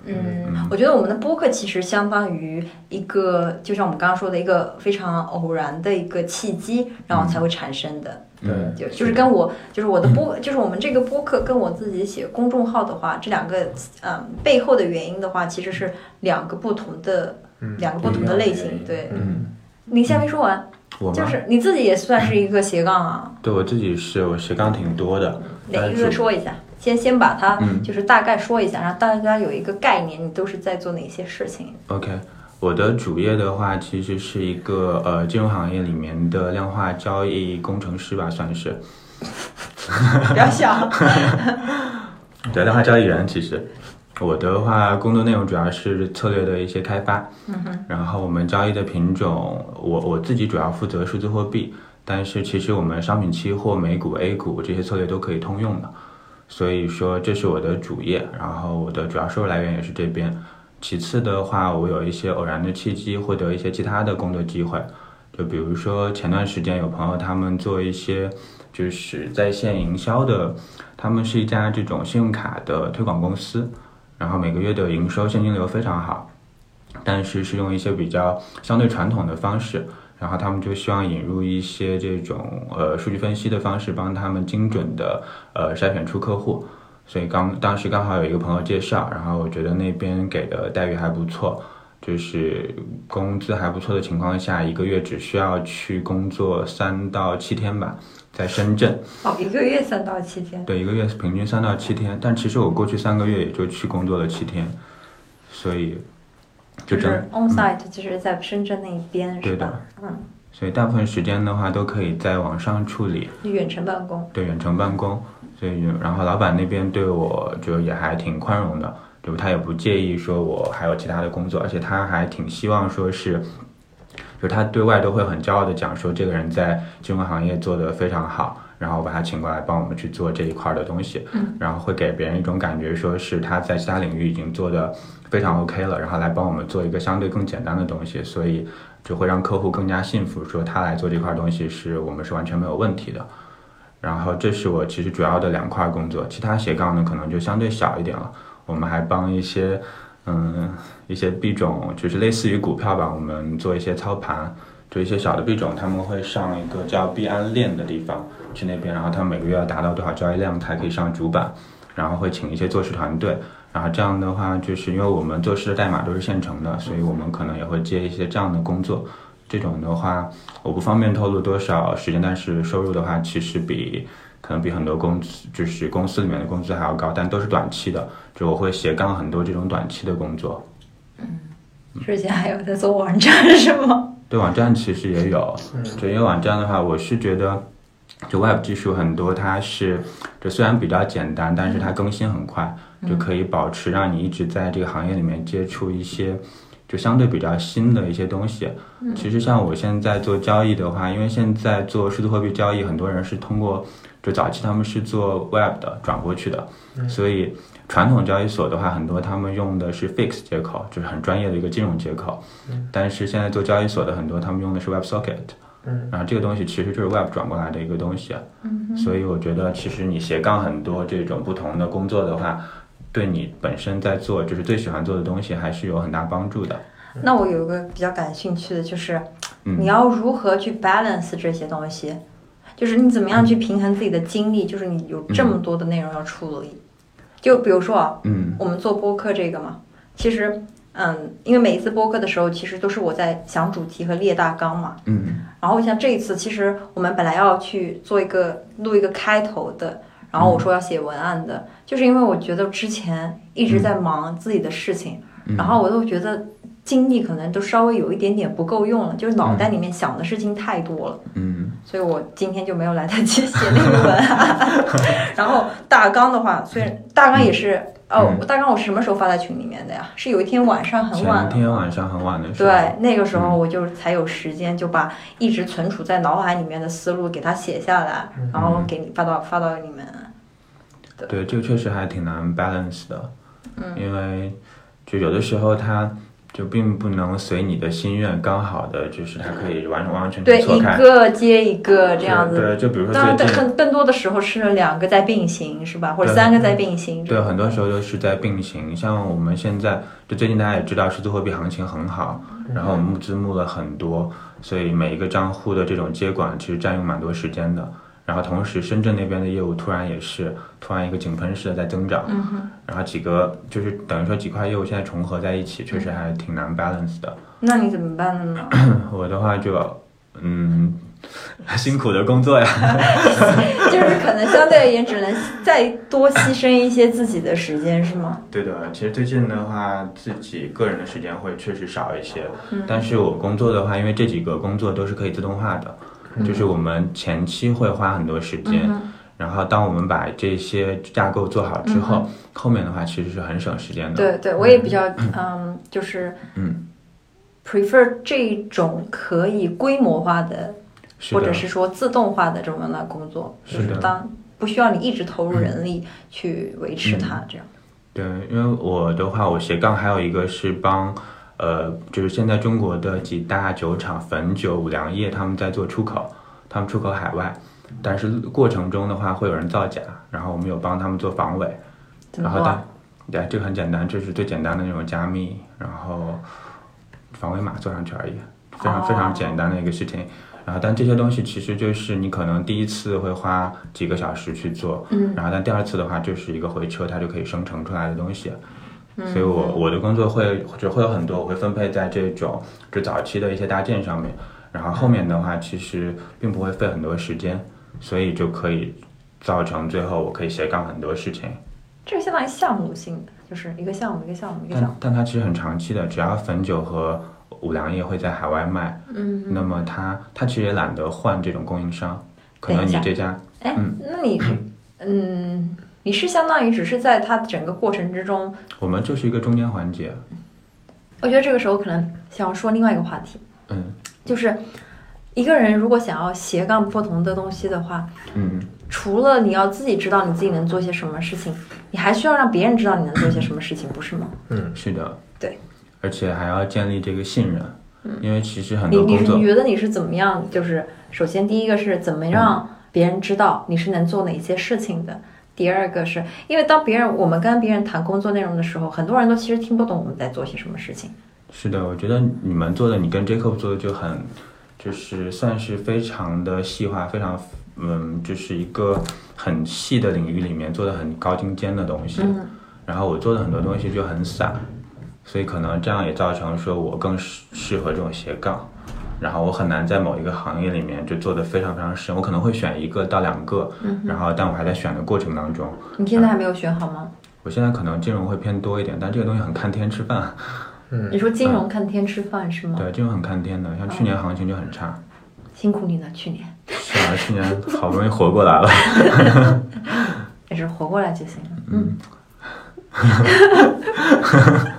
嗯，我觉得我们的播客其实相当于一个，就像我们刚刚说的一个非常偶然的一个契机，然后才会产生的。对嗯，就就是跟我，就是我的播，就是我们这个播客跟我自己写公众号的话，这两个嗯背后的原因的话，其实是两个不同的两个不同的类型。对，嗯，你先没说完，我？就是你自己也算是一个斜杠啊，对我自己是我斜杠挺多的，哪一个说一下？先先把它嗯就是大概说一下，让大家有一个概念，你都是在做哪些事情？OK，我的主业的话，其实是一个呃金融行业里面的量化交易工程师吧，算是。不要笑。对，量化交易员其实。我的话，工作内容主要是策略的一些开发，嗯哼，然后我们交易的品种，我我自己主要负责数字货币，但是其实我们商品期货、美股、A 股这些策略都可以通用的，所以说这是我的主业，然后我的主要收入来源也是这边。其次的话，我有一些偶然的契机获得一些其他的工作机会，就比如说前段时间有朋友他们做一些就是在线营销的，他们是一家这种信用卡的推广公司，然后每个月的营收现金流非常好，但是是用一些比较相对传统的方式，然后他们就希望引入一些这种呃数据分析的方式，帮他们精准的呃筛选出客户。所以刚当时刚好有一个朋友介绍，然后我觉得那边给的待遇还不错，就是工资还不错的情况下，一个月只需要去工作三到七天吧，在深圳。哦，一个月三到七天。对，一个月平均三到七天，但其实我过去三个月也就去工作了七天，所以就真是 on site，就是在深圳那一边，是对的吧？嗯，所以大部分时间的话都可以在网上处理，就远程办公。对远程办公，所以然后老板那边对我就也还挺宽容的，就他也不介意说我还有其他的工作，而且他还挺希望说是，就是他对外都会很骄傲的讲说这个人在金融行业做得非常好，然后把他请过来帮我们去做这一块的东西，嗯，然后会给别人一种感觉说是他在其他领域已经做得非常 OK 了，然后来帮我们做一个相对更简单的东西，所以就会让客户更加信服，说他来做这块东西是我们是完全没有问题的。然后这是我其实主要的两块工作，其他斜杠呢可能就相对小一点了。我们还帮一些嗯一些币种，就是类似于股票吧，我们做一些操盘，就一些小的币种，他们会上一个叫币安链的地方去那边，然后他们每个月要达到多少交易量才可以上主板，然后会请一些做事团队，然后这样的话，就是因为我们做事的代码都是现成的，所以我们可能也会接一些这样的工作。这种的话，我不方便透露多少时间，但是收入的话，其实比可能比很多公司就是公司里面的工资还要高，但都是短期的。就我会斜杠很多这种短期的工作。嗯之前还有在做网站是吗？对网站其实也有，就因为网站的话，我是觉得，就 Web 技术很多，它是就虽然比较简单，但是它更新很快，就可以保持让你一直在这个行业里面接触一些就相对比较新的一些东西。其实像我现在做交易的话，因为现在做数字货币交易，很多人是通过就早期他们是做 Web 的转过去的，所以传统交易所的话，很多他们用的是 Fix 接口，就是很专业的一个金融接口。但是现在做交易所的很多，他们用的是 WebSocket。嗯，然后这个东西其实就是 Web 转过来的一个东西。嗯，所以我觉得其实你斜杠很多这种不同的工作的话，对你本身在做就是最喜欢做的东西还是有很大帮助的。那我有一个比较感兴趣的就是，嗯你要如何去 balance 这些东西？就是你怎么样去平衡自己的精力？就是你有这么多的内容要处理。就比如说啊，嗯我们做播客这个嘛，其实，嗯，因为每一次播客的时候，其实都是我在想主题和列大纲嘛。嗯然后像这一次，其实我们本来要去做一个录一个开头的，然后我说要写文案的，就是因为我觉得之前一直在忙自己的事情，嗯然后我都觉得精力可能都稍微有一点点不够用了，就是脑袋里面想的事情太多了，嗯。所以我今天就没有来得及写那个文案。然后大纲的话，虽然大纲也是哦，嗯大纲我是什么时候发在群里面的呀？是有一天晚上很晚。前天晚上很晚的时候，对，那个时候嗯我就才有时间，就把一直存储在脑海里面的思路给它写下来，嗯。然后给你发到发到你们。对，这个确实还挺难 balance 的，嗯。因为就有的时候它就并不能随你的心愿刚好的，就是它可以完完完全对，一全错开。个接一个这样子。对，就比如说当然，更更多的时候是两个在并行，是吧？或者三个在并行。对，很多时候都是在并行。像我们现在，就最近大家也知道，数字货币行情很好，然后募资募了很多，所以每一个账户的这种接管其实占用蛮多时间的。然后同时，深圳那边的业务突然也是突然一个井喷式的在增长，嗯，然后几个就是等于说几块业务现在重合在一起，确实还挺难 balance 的。那你怎么办呢？我的话就，嗯，辛苦的工作呀。就是可能相对而言，只能再多牺牲一些自己的时间，是吗？对的，其实最近的话，自己个人的时间会确实少一些，嗯但是我工作的话，因为这几个工作都是可以自动化的，就是我们前期会花很多时间，嗯然后当我们把这些架构做好之后，后面的话其实是很省时间的。对对，我也比较嗯，就是嗯，prefer 这种可以规模化的，的，或者是说自动化的这种样的工作，就是当不需要你一直投入人力去维持它，这样。对，因为我的话，我斜杠还有一个是帮，呃，就是现在中国的几大酒厂汾酒、五粮液他们在做出口，他们出口海外，但是过程中的话会有人造假，然后我们有帮他们做防伪，然后？但对这个很简单，这是最简单的那种加密，然后防伪码做上去而已，非常非常简单的一个事情。然后，但这些东西其实就是你可能第一次会花几个小时去做，嗯然后但第二次的话就是一个回车，它就可以生成出来的东西。嗯所以我我的工作会就会有很多，我会分配在这种就早期的一些搭建上面，然后后面的话其实并不会费很多时间，所以就可以造成最后我可以斜杠很多事情。这个相当于项目性的，就是一个项目一个项目一个项目。但。但它其实很长期的，只要汾酒和五粮液会在海外卖，嗯，那么它它其实也懒得换这种供应商，可能你这家。哎嗯，那你嗯，你是相当于只是在它整个过程之中，我们就是一个中间环节，我觉得这个时候可能想要说另外一个话题，嗯就是一个人如果想要斜杠不同的东西的话，嗯，除了你要自己知道你自己能做些什么事情，你还需要让别人知道你能做些什么事情，不是吗？嗯，是的，对，而且还要建立这个信任，因为其实很你你是多工作你觉得你是怎么样？就是首先第一个是怎么让别人知道你是能做哪些事情的。第二个是因为当别人我们跟别人谈工作内容的时候，很多人都其实听不懂我们在做些什么事情。是的，我觉得你们做的，你跟 Jacob 做的就很，就是算是非常的细化，非常嗯，就是一个很细的领域里面做的很高精尖的东西。嗯然后我做的很多东西就很散，所以可能这样也造成说我更适适合这种斜杠。然后我很难在某一个行业里面就做的非常非常深，我可能会选一个到两个，嗯然后但我还在选的过程当中。你现在还没有选好吗？我现在可能金融会偏多一点，但这个东西很看天吃饭。嗯你说金融看天吃饭是吗？对，金融很看天的，像去年行情就很差。辛苦你了，去年是啊，去年好不容易活过来了。也是活过来就行了。嗯。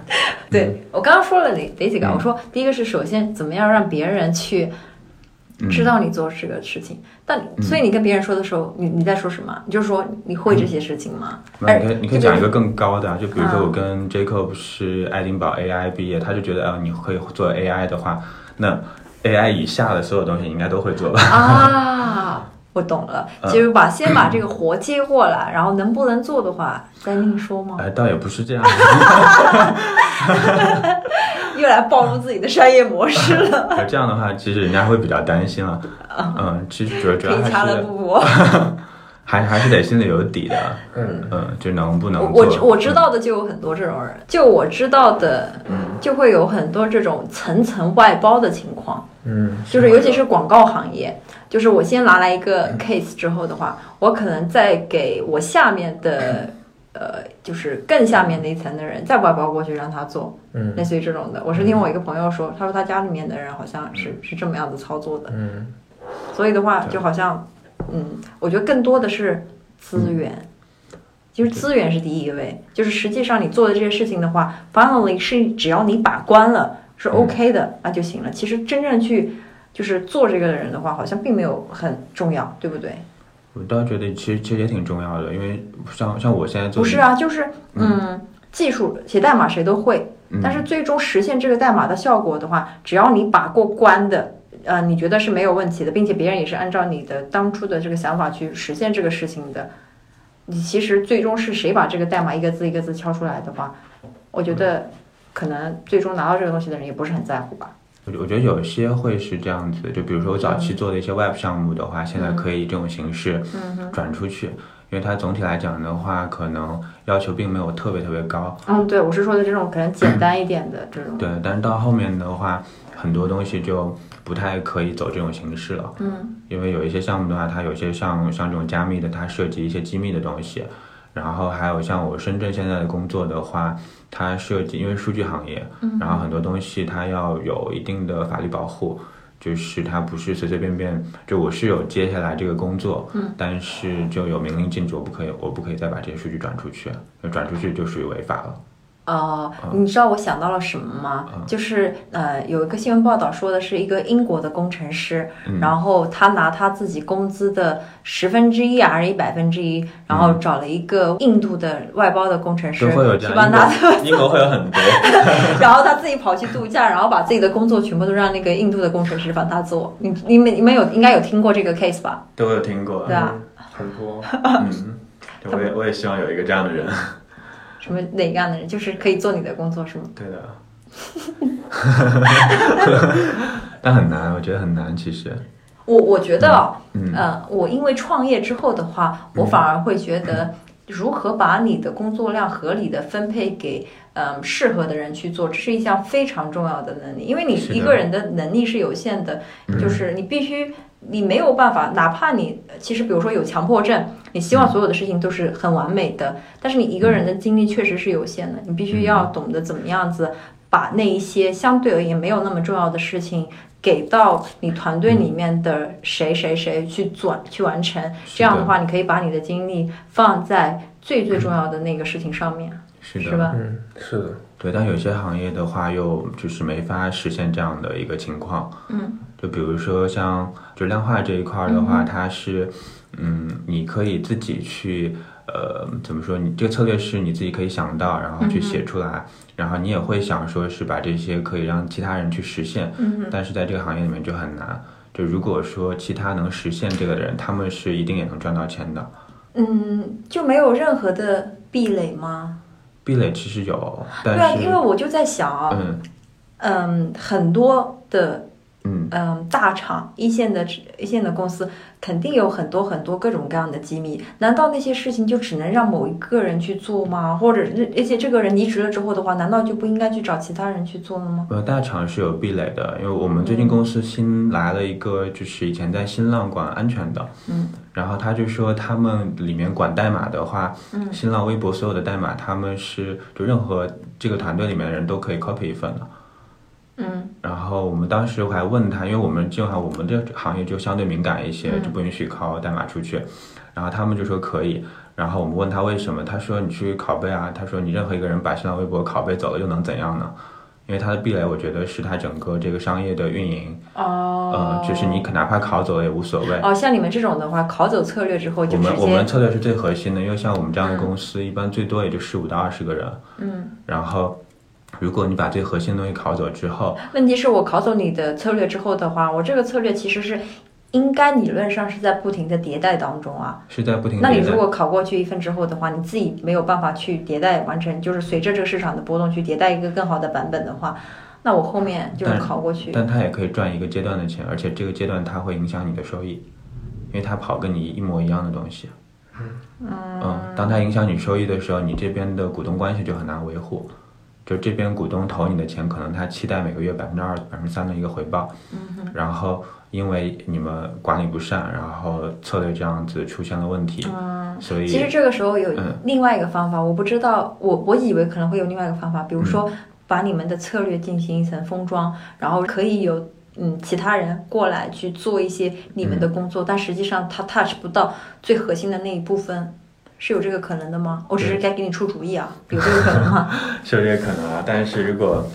对我刚刚说了哪哪几个？嗯我说第一个是首先怎么样让别人去嗯知道你做这个事情，但所以你跟别人说的时候，你你在说什么？你就说你会这些事情吗？那你可以你可以讲一个更高的啊，就比如说嗯我跟 Jacob 是爱丁堡 AI 毕业，他就觉得啊，你可以做 AI 的话，那 AI 以下的所有东西应该都会做吧？啊，我懂了，嗯。就是把先把这个活接过来，然后能不能做的话再另说吗？哎，倒也不是这样，又来暴露自己的商业模式了，这样的话，其实人家会比较担心了。嗯，其实主要主要还是了不播。还还是得心里有底的。嗯。嗯，就能不能我我知做。我知道的就有很多这种人，就我知道的，就会有很多这种层层外包的情况，嗯，就是尤其是广告行业，就是我先拿来一个 case 之后的话，我可能再给我下面的呃，就是更下面那一层的人再外包过去让他做，嗯类似于这种的。我是听我一个朋友说，他说他家里面的人好像是是这么样子操作的，嗯。所以的话就好像，嗯，我觉得更多的是资源。其实资源是第一位，就是实际上你做的这些事情的话，finally 是只要你把关了是 OK 的，那就行了。其实真正去就是做这个的人的话，好像并没有很重要，对不对？我倒觉得其实其实也挺重要的，因为像像我现在做不是啊，就是嗯，技术写代码谁都会，嗯但是最终实现这个代码的效果的话，只要你把过关的，呃，你觉得是没有问题的，并且别人也是按照你的当初的这个想法去实现这个事情的，你其实最终是谁把这个代码一个字一个字敲出来的话，我觉得可能最终拿到这个东西的人也不是很在乎吧。我我觉得有些会是这样子，就比如说我早期做的一些 Web 项目的话，现在可以以这种形式转出去，因为它总体来讲的话，可能要求并没有特别特别高。嗯，对，我是说的这种可能简单一点的这种。对，但是到后面的话，很多东西就不太可以走这种形式了。嗯，因为有一些项目的话，它有些像像这种加密的，它涉及一些机密的东西。然后还有像我深圳现在的工作的话，它涉及因为数据行业，然后很多东西它要有一定的法律保护，就是它不是随随便便就我是有接下来这个工作，嗯，但是就有明令禁止我不可以我不可以再把这些数据转出去，转出去就属于违法了。哦，你知道我想到了什么吗？就是呃，有一个新闻报道说的是一个英国的工程师，然后他拿他自己工资的十分之一啊还是一百分之一，然后找了一个印度的外包的工程师都会有这样，去帮他，英国 英国会有很多。然后他自己跑去度假，然后把自己的工作全部都让那个印度的工程师帮他做。你你们你们有应该有听过这个 case 吧？都有听过，对啊，很多。嗯，对我也我也希望有一个这样的人。什么哪样的人就是可以做你的工作是吗？对的，但很难，我觉得很难。其实，我我觉得啊，嗯呃，我因为创业之后的话，我反而会觉得，如何把你的工作量合理的分配给嗯适合的人去做，这是一项非常重要的能力。因为你一个人的能力是有限的，嗯就是你必须，你没有办法，哪怕你其实比如说有强迫症，你希望所有的事情都是很完美的，但是你一个人的精力确实是有限的，你必须要懂得怎么样子把那一些相对而言没有那么重要的事情。给到你团队里面的谁谁谁去做去完成，这样的话，你可以把你的精力放在最最重要的那个事情上面，是的，是吧？嗯，是的，对，但有些行业的话，又就是没法实现这样的一个情况。嗯，就比如说像就量化这一块儿的话，它是，嗯，你可以自己去，呃，怎么说？你这个策略是你自己可以想到，然后去写出来，然后你也会想说是把这些可以让其他人去实现。嗯但是在这个行业里面就很难。就如果说其他能实现这个的人，他们是一定也能赚到钱的。嗯，就没有任何的壁垒吗？壁垒其实有，对啊，因为我就在想啊，嗯。嗯，很多的嗯。嗯大厂、一线的一线的公司肯定有很多很多各种各样的机密，难道那些事情就只能让某一个人去做吗？或者而且这个人离职了之后的话，难道就不应该去找其他人去做了吗？呃，大厂是有壁垒的，因为我们最近公司新来了一个，就是以前在新浪管安全的，嗯，然后他就说他们里面管代码的话，嗯新浪微博所有的代码他们是就任何这个团队里面的人都可以 copy 一份的。嗯然后我们当时还问他，因为我们这行我们这行业就相对敏感一些，嗯就不允许拷代码出去。然后他们就说可以，然后我们问他为什么，他说你去拷贝啊，他说你任何一个人把新浪微博拷贝走了又能怎样呢？因为它的壁垒，我觉得是它整个这个商业的运营，哦，呃，就是你可哪怕考走了也无所谓。哦，像你们这种的话，考走策略之后我们我们策略是最核心的，因为像我们这样的公司，一般最多也就十五到二十个人。嗯，然后，如果你把最核心的东西考走之后，问题是我考走你的策略之后的话，我这个策略其实是应该理论上是在不停的迭代当中啊。是在不停那你如果考过去一份之后的话，你自己没有办法去迭代完成，就是随着这个市场的波动去迭代一个更好的版本的话，那我后面就是考过去。但它也可以赚一个阶段的钱，而且这个阶段它会影响你的收益，因为它跑跟你一模一样的东西。嗯，当它影响你收益的时候，你这边的股东关系就很难维护。就这边股东投你的钱，可能他期待每个月百分之二、百分之三的一个回报，嗯然后因为你们管理不善，然后策略这样子出现了问题，嗯，所以其实这个时候有嗯另外一个方法，我不知道，我我以为可能会有另外一个方法，比如嗯说把你们的策略进行一层封装，然后可以有嗯其他人过来去做一些你们嗯的工作，但实际上他 touch 不到最核心的那一部分，是有这个可能的吗？我只是该给你出主意啊，有这个可能吗？是有这个可能啊。但是如果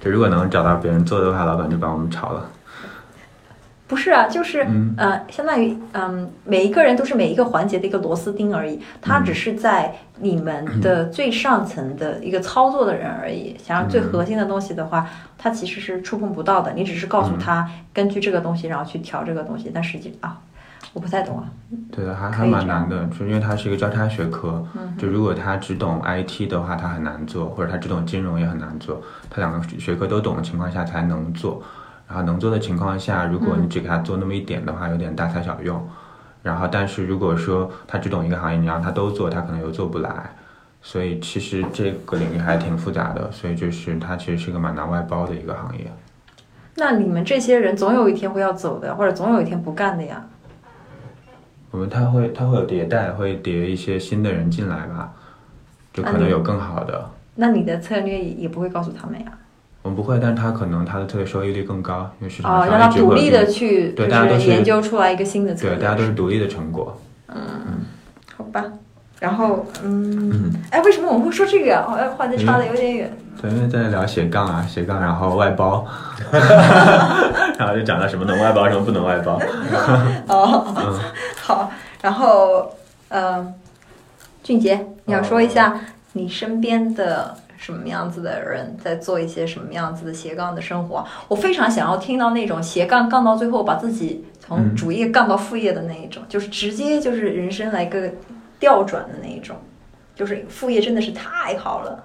就如果能找到别人做的话，老板就把我们炒了。不是啊，就是嗯呃，相当于嗯，每一个人都是每一个环节的一个螺丝钉而已，他嗯只是在你们 的最上层的一个操作的人而已。想要最嗯核心的东西的话，他其实是触碰不到的。你只是告嗯诉他根据这个东西，然后去调这个东西，但实际啊，我不太懂啊。对的，还还蛮难的，就因为它是一个交叉学科。嗯就如果他只懂 IT 的话，他很难做；或者他只懂金融也很难做。他两个学科都懂的情况下才能做。然后能做的情况下，如果你只给他做那么一点的话，有点大材小用。然后，但是如果说他只懂一个行业，你让他都做，他可能又做不来。所以其实这个领域还挺复杂的，所以就是它其实是一个蛮难外包的一个行业。那你们这些人总有一天会要走的，或者总有一天不干的呀。我们它会它会有迭代，会叠一些新的人进来吧，就可能有更好的。那你的策略也也不会告诉他们呀。我们不会，但是他可能他的策略收益率更高，因为市哦场，让他独立的去，就对大家都是研究出来一个新的策略对，大家都是独立的成果。嗯好吧，然后嗯，哎，为什么我们会说这个呀？好像话题差的有点远。对，因为在聊斜杠啊，斜杠，然后外包，然后就讲到什么能外包，什么不能外包。哦，好，然后嗯，俊杰，你要说一下你身边的什么样子的人在做一些什么样子的斜杠的生活？我非常想要听到那种斜杠杠到最后把自己从嗯主业杠到副业的那一种，就是直接就是人生来个调转的那一种，就是副业真的是太好了。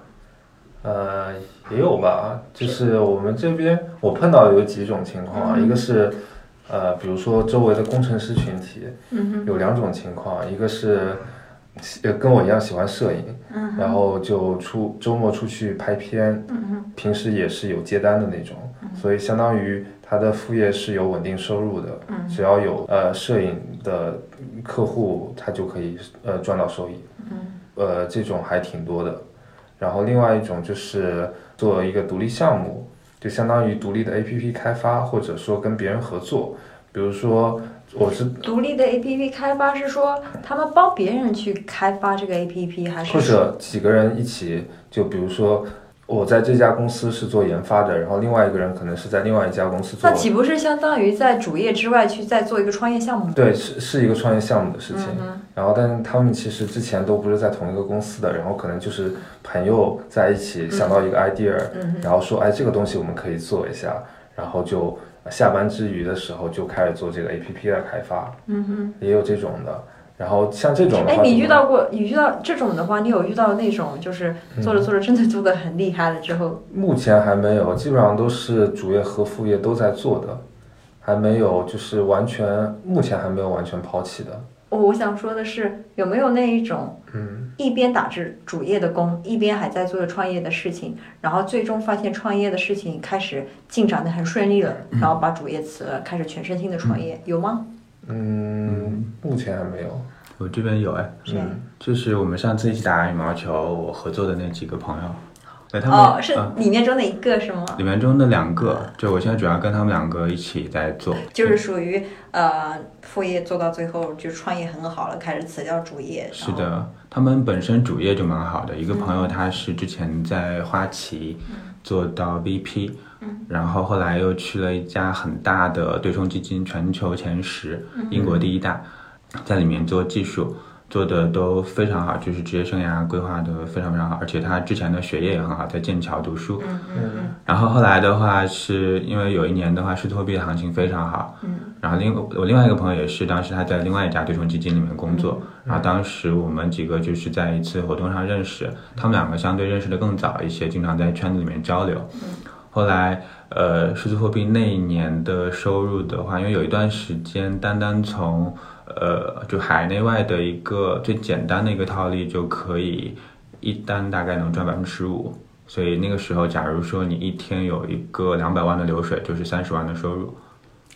呃，也有吧，就是我们这边我碰到有几种情况啊，一个是呃，比如说周围的工程师群体，嗯有两种情况，一个是呃跟我一样喜欢摄影，嗯然后就出周末出去拍片，嗯平时也是有接单的那种，所以相当于他的副业是有稳定收入的，嗯只要有呃摄影的客户，他就可以呃赚到收益，嗯呃这种还挺多的。然后另外一种就是做一个独立项目，就相当于独立的 APP 开发，或者说跟别人合作，比如说我是独立的 APP 开发是说他们帮别人去开发这个 APP，还是或者几个人一起，就比如说我在这家公司是做研发的，然后另外一个人可能是在另外一家公司做那，岂不是相当于在主业之外去再做一个创业项目？对，是是一个创业项目的事情。嗯然后，但是他们其实之前都不是在同一个公司的，然后可能就是朋友在一起想到一个 idea，、嗯然后说，哎，这个东西我们可以做一下，然后就下班之余的时候就开始做这个 APP 的开发，嗯哼。也有这种的。然后像这种的哎，话，你遇到过？你遇到这种的话，你有遇到那种就是做着做着真的做的很厉害了之后，目前还没有，基本上都是主业和副业都在做的，还没有就是完全，目前还没有完全抛弃的。我我想说的是，有没有那一种嗯，一边打着主业的工，一边还在做着创业的事情，然后最终发现创业的事情开始进展的很顺利了，然后把主业辞了，开始全身心的创业，有吗？嗯，目前还没有。我这边有哎，是？嗯，就是我们上次一起打羽毛球，我合作的那几个朋友，对他们、哦，是呃里面中的一个是吗？里面中的两个，就我现在主要跟他们两个一起在做，就是属于呃副业做到最后就创业很好了，开始辞掉主业。是，的，他们本身主业就蛮好的。一个朋友他是之前在花旗做到 VP，嗯、然后后来又去了一家很大的对冲基金，全球前十，英国第一大，在里面做技术。做的都非常好，就是职业生涯规划的非常非常好，而且他之前的学业也很好，在剑桥读书。嗯嗯然后后来的话，是因为有一年的话，数字货币的行情非常好，嗯然后另我另外一个朋友也是，当时他在另外一家对冲基金里面工作，嗯然后当时我们几个就是在一次活动上认识，他们两个相对认识的更早一些，经常在圈子里面交流。后来，呃，数字货币那一年的收入的话，因为有一段时间，单单从呃就海内外的一个最简单的一个套利就可以一单大概能赚百分之十五，所以那个时候，假如说你一天有一个两百万的流水，就是三十万的收入。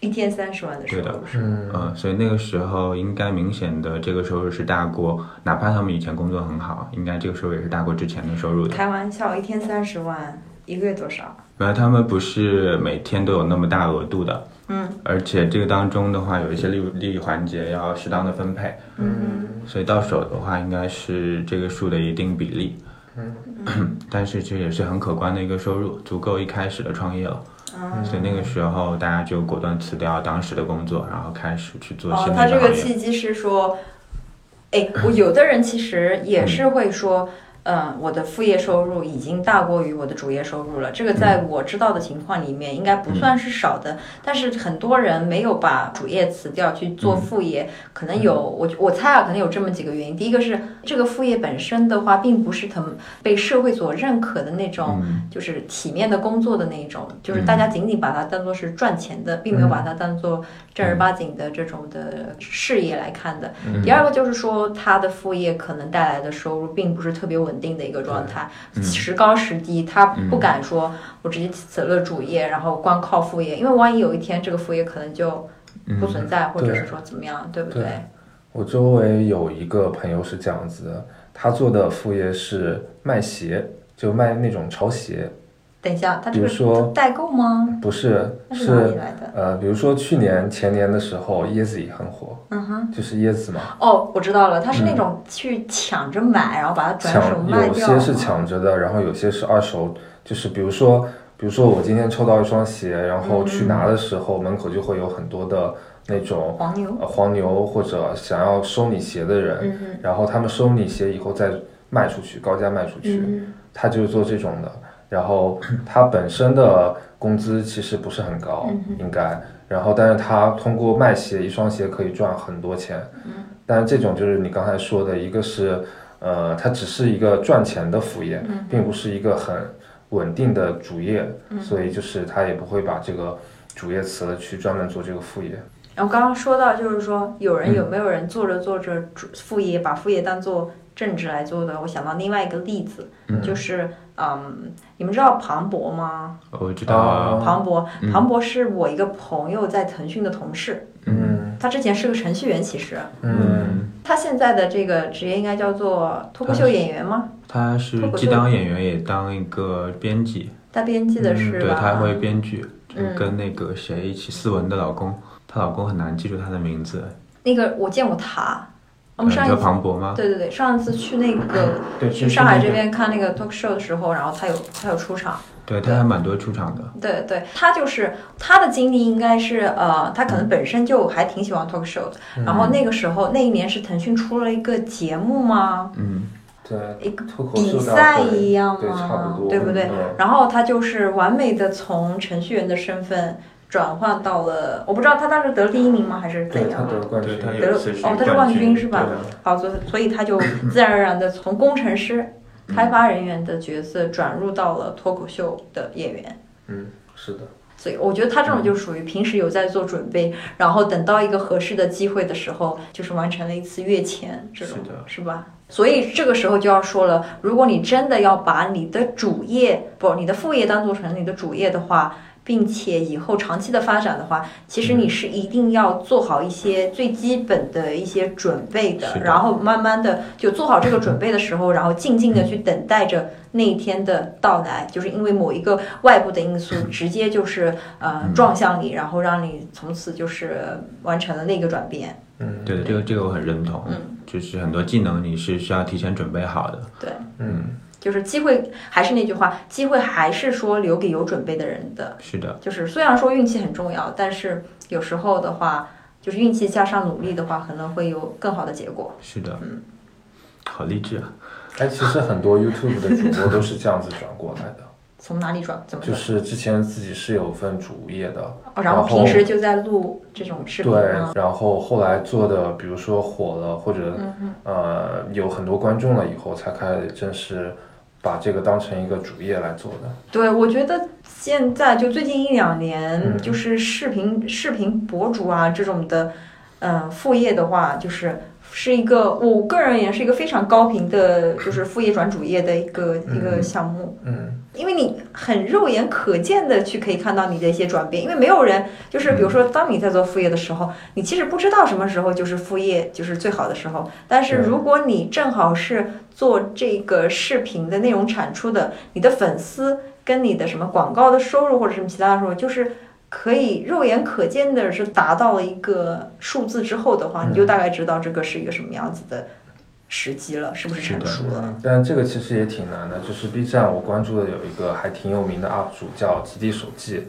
一天三十万的收对的入是嗯嗯，所以那个时候应该明显的这个收入是大过，哪怕他们以前工作很好，应该这个收入也是大过之前的收入的。开玩笑，一天三十万，一个月多少？原来他们不是每天都有那么大额度的，嗯而且这个当中的话有一些利利益环节要适当的分配，嗯所以到手的话应该是这个数的一定比例。嗯 但是这也是很可观的一个收入，足够一开始的创业了。啊所以那个时候大家就果断辞掉当时的工作，然后开始去做新的，哦他这个。契机是说，哎，我有的人其实也是会说，嗯，我的副业收入已经大过于我的主业收入了。这个在我知道的情况里面，应该不算是少的。但是很多人没有把主业辞掉去做副业，可能有我我猜啊，可能有这么几个原因。第一个是这个副业本身的话，并不是很被社会所认可的那种。嗯就是体面的工作的那一种，就是大家仅仅把它当做是赚钱的，并没有把它当做正儿八经的这种的事业来看的。嗯第二个就是说，他的副业可能带来的收入并不是特别稳定的一个状态，嗯时高时低，他不敢说我直接辞了主业，然后光靠副业，因为万一有一天这个副业可能就不存在，或者是说怎么样，对不对？我周围有一个朋友是这样子的，他做的副业是卖鞋，就卖那种潮鞋，等一下，他这个代购吗？不是是哪里来的？呃，比如说去年前年的时候，椰子也很火，嗯哼。就是椰子嘛，哦，我知道了，他是那种去抢着买，然后把它转手卖掉。有些是抢着的，然后有些是二手，就是比如说，比如说我今天抽到一双鞋，然后去拿的时候，门口就会有很多的那种黄牛。呃黄牛或者想要收你鞋的人，嗯然后他们收你鞋以后再卖出去，高价卖出去，嗯他就是做这种的。然后他本身的工资其实不是很高，嗯应该。然后，但是他通过卖鞋，一双鞋可以赚很多钱。嗯但是这种就是你刚才说的，一个是，呃，它只是一个赚钱的副业，嗯并不是一个很稳定的主业，嗯所以就是他也不会把这个主业辞了去专门做这个副业。然后刚刚说到，就是说有人嗯有没有人做着做着主副业，把副业当做正职来做的？我想到另外一个例子，嗯就是嗯，你们知道庞博吗？我知道庞博，嗯。庞博是我一个朋友在腾讯的同事，嗯。他之前是个程序员，其实。嗯。他现在的这个职业应该叫做脱口秀演员吗？他是既当演员也当一个编辑，他编辑的是对，他还会编剧，就嗯跟那个谁一起，思文的老公，她老公很难记住她的名字，那个我见过他，我们上一次庞博吗？对对对，上一次去那个对，去上海这边看那个 talk show 的时候，然后他有他有出场。对，他还蛮多出场的，对对，他就是他的经历应该是呃，他可能本身就还挺喜欢 talk show 的。嗯然后那个时候那一年是腾讯出了一个节目吗？嗯，对，一个比赛一样对，差吗不？多，对不对？嗯然后他就是完美的从程序员的身份转换到了，我不知道他当时得了第一名吗？还是怎样？对得冠军，得了哦他是冠军是吧好，所以所以他就自然而然的从工程师、开发人员的角色转入到了脱口秀的演员。嗯，是的，所以我觉得他这种就属于平时有在做准备，然后等到一个合适的机会的时候，就是完成了一次跃迁，这种是吧？所以这个时候就要说了，如果你真的要把你的主业不，你的副业当做成你的主业的话，并且以后长期的发展的话，其实你是一定要做好一些最基本的一些准备的，的。然后慢慢的就做好这个准备的时候，然后静静的去等待着那一天的到来，就是因为某一个外部的因素直接就是呃撞向你，然后让你从此就是完成了那个转变。嗯，对的，这个这个我很认同，嗯。就是很多技能你是需要提前准备好的，对，嗯，就是机会还是那句话，机会还是说留给有准备的人的。是的，就是虽然说运气很重要，但是有时候的话，就是运气加上努力的话，可能会有更好的结果。是的，嗯好励志啊，哎，其实很多 YouTube 的主播都是这样子转过来的，从哪里转？怎么转？就是之前自己是有份主业的，哦，然后平时就在录这种视频对？，然后后来做的，比如说火了，或者嗯，呃有很多观众了以后，才开始正式把这个当成一个主业来做的。对，我觉得现在就最近一两年，嗯就是视频视频博主啊这种的，嗯、副业的话，就是是一个我个人而言是一个非常高频的，就是副业转主业的一个一个项目。嗯因为你很肉眼可见的去可以看到你的一些转变，因为没有人就是比如说，当你在做副业的时候，你其实不知道什么时候就是副业就是最好的时候。但是如果你正好是做这个视频的内容产出的，你的粉丝跟你的什么广告的收入或者什么其他的收入，就是可以肉眼可见的是达到了一个数字之后的话，你就大概知道这个是一个什么样子的时机了，是不是成熟了？嗯，但这个其实也挺难的。就是 B 站我关注的有一个还挺有名的 UP 主叫极地手记，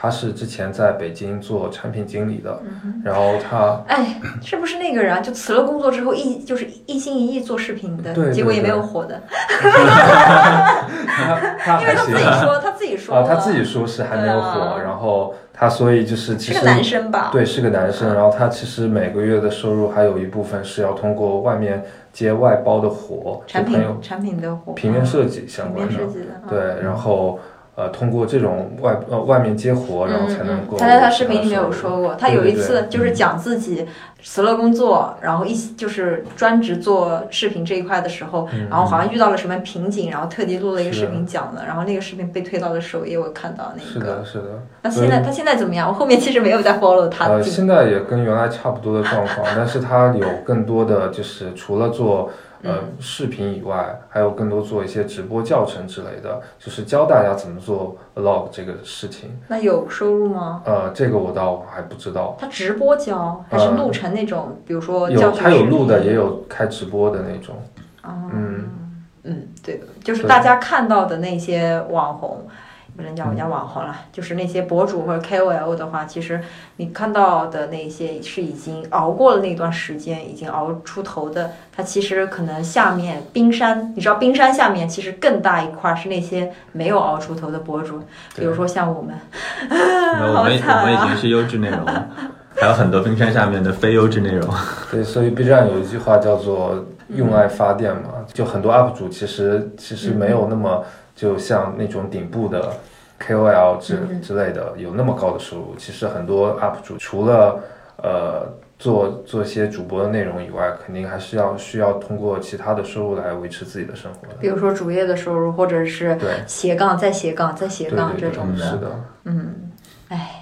他是之前在北京做产品经理的，然后他哎，是不是那个人啊？就辞了工作之后一就是一心一意做视频的，结果也没有火的，他他因为他自己说，他自己说啊，他自己说是还没有火，啊然后他所以就是其实是个男生吧？对，是个男生，然后他其实每个月的收入还有一部分是要通过外面接外包的活，产品产品的活，平面设计相关的，对，然后呃通过这种外呃外面接活，然后才能够。嗯他在他视频里面有说过，他有一次就是讲自己辞了工作，然后一就是专职做视频这一块的时候，嗯然后好像遇到了什么瓶颈，然后特地录了一个视频讲的，然后那个视频被推到了首页，我看到那个。是的，是的。那现在他现在怎么样？我后面其实没有再 follow 他呃，现在也跟原来差不多的状况，但是他有更多的就是除了做呃嗯视频以外，还有更多做一些直播教程之类的，就是教大家怎么做 vlog 这个事情。那有收入吗？呃，这个我倒还不知道。他直播教还是录成那种，比如说教有他有录的，也有开直播的那种。啊，嗯嗯，对，就是大家看到的那些网红，不能叫我家嗯网红了，就是那些博主或者 KOL 的话，其实你看到的那些是已经熬过了那段时间，已经熬出头的，它其实可能下面冰山，你知道冰山下面其实更大一块是那些没有熬出头的博主，比如说像我们，那 我们我们已经是优质内容了，还有很多冰山下面的非优质内容。对，所以 B 站有一句话叫做“用爱发电”嘛，就很多 UP 主其实其实没有那么就像那种顶部的 KOL 之嗯之类的有那么高的收入。其实很多 UP 主除了呃做做一些主播的内容以外，肯定还是要需要通过其他的收入来维持自己的生活的。比如说主业的收入，或者是对斜杠再斜杠再斜杠这种的，是的，嗯，哎。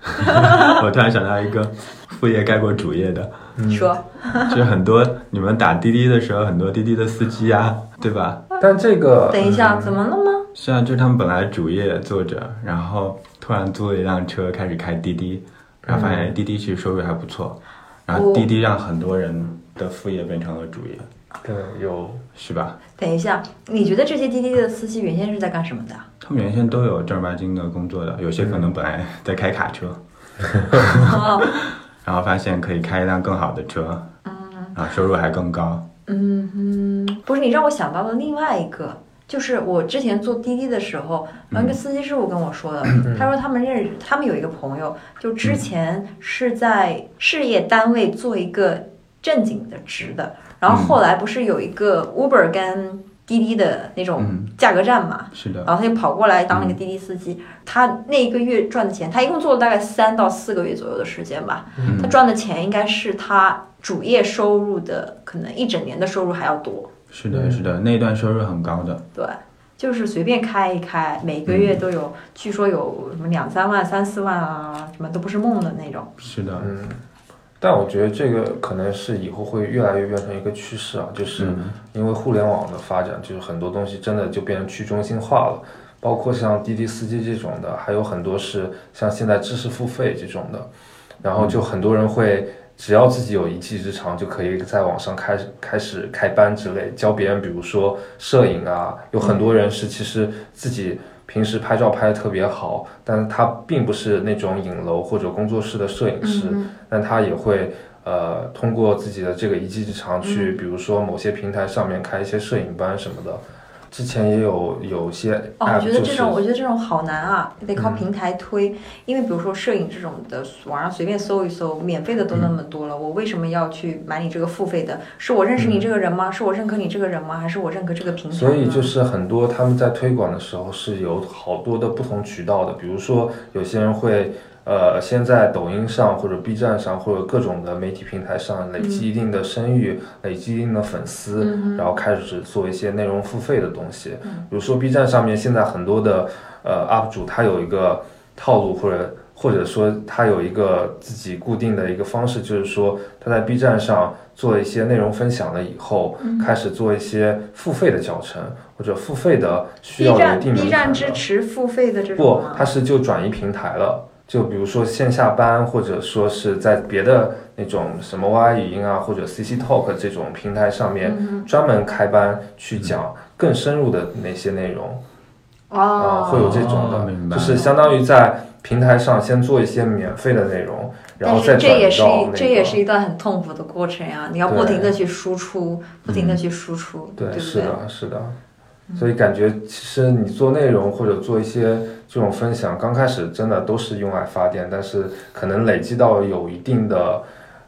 我突然想到一个副业盖过主业的，嗯说，就是很多你们打滴滴的时候，很多滴滴的司机啊，对吧？但这个等一下，嗯。怎么了吗？是啊，就是他们本来主业做着，然后突然租了一辆车开始开滴滴，然后发现滴滴其实收入还不错，然后滴滴让很多人的副业变成了主业，对有。是吧？等一下，你觉得这些滴滴的司机原先是在干什么的？他们原先都有正儿八经的工作的，有些可能本来在开卡车，哦，然后发现可以开一辆更好的车，然后收入还更高。嗯哼，不是，你让我想到了另外一个，就是我之前坐滴滴的时候，然后一个司机师傅跟我说的，他说他们认识，他们有一个朋友，就之前是在事业单位做一个正经的职的，然后后来不是有一个 Uber 跟滴滴的那种嗯，价格战嘛，是的，然后他就跑过来当那个滴滴司机，他那一个月赚的钱，他一共做了大概三到四个月左右的时间吧，嗯。他赚的钱应该是他主业收入的可能一整年的收入还要多，是的，是的，那一段收入很高的。对，就是随便开一开，每个月都有，据说有什么两三万、三四万啊，什么都不是梦的那种。是的，嗯，但我觉得这个可能是以后会越来越变成一个趋势啊，就是嗯因为互联网的发展，就是很多东西真的就变成去中心化了，包括像滴滴司机这种的，还有很多是像现在知识付费这种的，然后就很多人会。只要自己有一技之长，就可以在网上开始开始开班之类，教别人，比如说摄影啊，有很多人是其实自己平时拍照拍的特别好，但是他并不是那种影楼或者工作室的摄影师，嗯但他也会呃通过自己的这个一技之长去，比如说某些平台上面开一些摄影班什么的。之前也有有些哦，我觉得这种，我觉得这种好难啊，得靠嗯平台推。因为比如说摄影这种的，网上随便搜一搜，免费的都那么多了，我为什么要去买你这个付费的？是我认识你这个人吗？是我认可你这个人吗？还是我认可这个平台？所以就是很多他们在推广的时候是有好多的不同渠道的，比如说有些人会呃，先在抖音上或者 B 站上或者各种的媒体平台上累积一定的声誉，累积一定的粉丝，然后开始做一些内容付费的东西。比如说 B 站上面现在很多的呃 UP 主，他有一个套路或者。或者说他有一个自己固定的一个方式，就是说他在 B 站上做一些内容分享了以后，开始做一些付费的教程或者付费的需要有一定门槛 B 站支持付费的这种不，他是就转移平台了。就比如说线下班，或者说是在别的那种什么 Y 语音啊，或者 CC Talk 这种平台上面专门开班去讲更深入的那些内容。啊，会有这种的，就是相当于在平台上先做一些免费的内容，然后再这也是一这也是一段很痛苦的过程呀！你要不停的去输出，不停的去输出，对对？是的，是的。所以感觉其实你做内容或者做一些这种分享，刚开始真的都是用来发电，但是可能累积到有一定的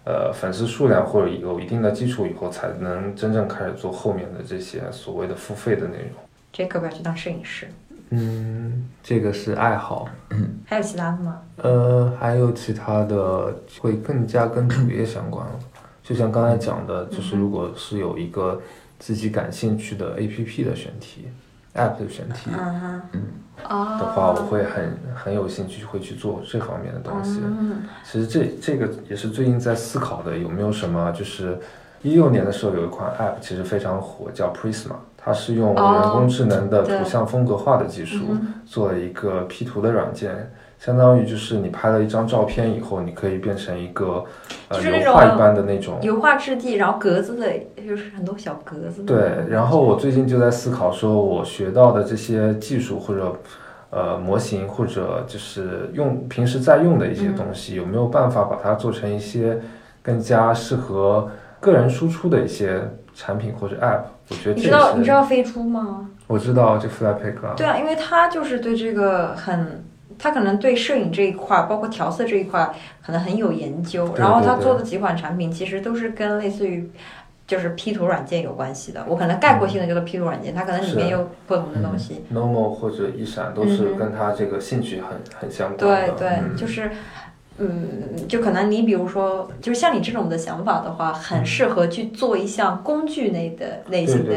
呃粉丝数量或者有一定的基础以后，才能真正开始做后面的这些所谓的付费的内容。这可不要去当摄影师。嗯，这个是爱好。还有其他的吗？呃，还有其他的会更加跟主业相关了。就像刚才讲的，就是如果是有一个自己感兴趣的 APP 的选题，App 的选题，嗯，的话，我会很很有兴趣会去做这方面的东西。其实这这个也是最近在思考的，有没有什么就是一六年的时候有一款 App 其实非常火，叫 Prisma。它是用人工智能的图像风格化的技术做了一个 P 图的软件，相当于就是你拍了一张照片以后，你可以变成一个呃油画一般的那种油画质地，然后格子的，就是很多小格子。对，然后我最近就在思考，说我学到的这些技术或者呃模型，或者就是用平时在用的一些东西，有没有办法把它做成一些更加适合个人输出的一些产品或者 App？我觉得你知道你知道飞猪吗？我知道，就 Flypik。对啊，因为他就是对这个很，他可能对摄影这一块，包括调色这一块，可能很有研究。然后他做的几款产品，其实都是跟类似于就是 P 图软件有关系的。我可能概括性的叫做 P 图软件，它可能里面有不同的东西。Normal 或者一闪都是跟他这个兴趣很很相关的。对对，就是。嗯，就可能你比如说，就是像你这种的想法的话，很适合去做一项工具类的类型的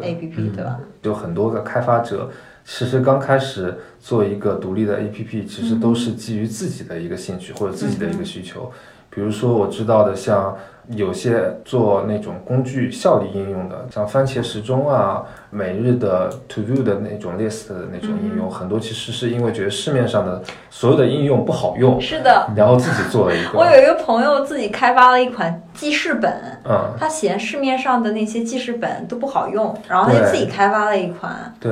A P P，对吧？就很多个开发者，其实刚开始做一个独立的 A P P，其实都是基于自己的一个兴趣或者自己的一个需求。比如说我知道的，像有些做那种工具效率应用的，像番茄时钟啊、每日的 To Do 的那种 List 的那种应用，很多其实是因为觉得市面上的所有的应用不好用，是的，然后自己做了一个。我有一个朋友自己开发了一款记事本，嗯，他嫌市面上的那些记事本都不好用，然后他就自己开发了一款，对。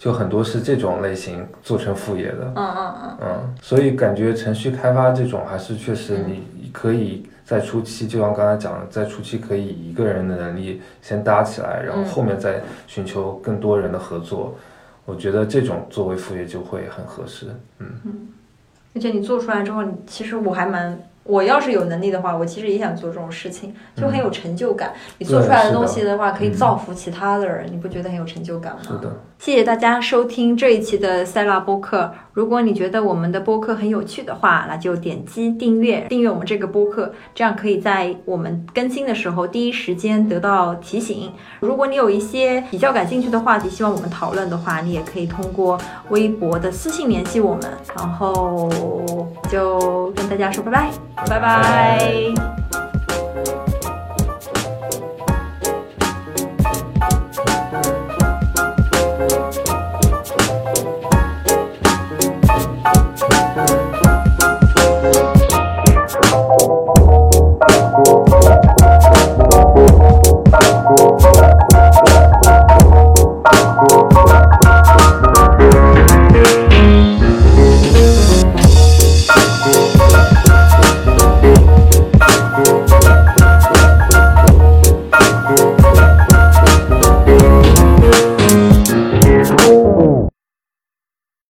就很多是这种类型做成副业的，嗯嗯嗯，嗯，所以感觉程序开发这种还是确实你可以在初期，就像刚才讲的，在初期可以一个人的能力先搭起来，然后后面再寻求更多人的合作。我觉得这种作为副业就会很合适，嗯嗯，而且你做出来之后，其实我还蛮。我要是有能力的话，我其实也想做这种事情，就很有成就感。你做出来的东西的话，可以造福其他的人，你不觉得很有成就感吗？是的。谢谢大家收听这一期的塞拉播客。如果你觉得我们的播客很有趣的话，那就点击订阅，订阅我们这个播客，这样可以在我们更新的时候第一时间得到提醒。如果你有一些比较感兴趣的话题，希望我们讨论的话，你也可以通过微博的私信联系我们。然后就跟大家说拜拜。拜拜。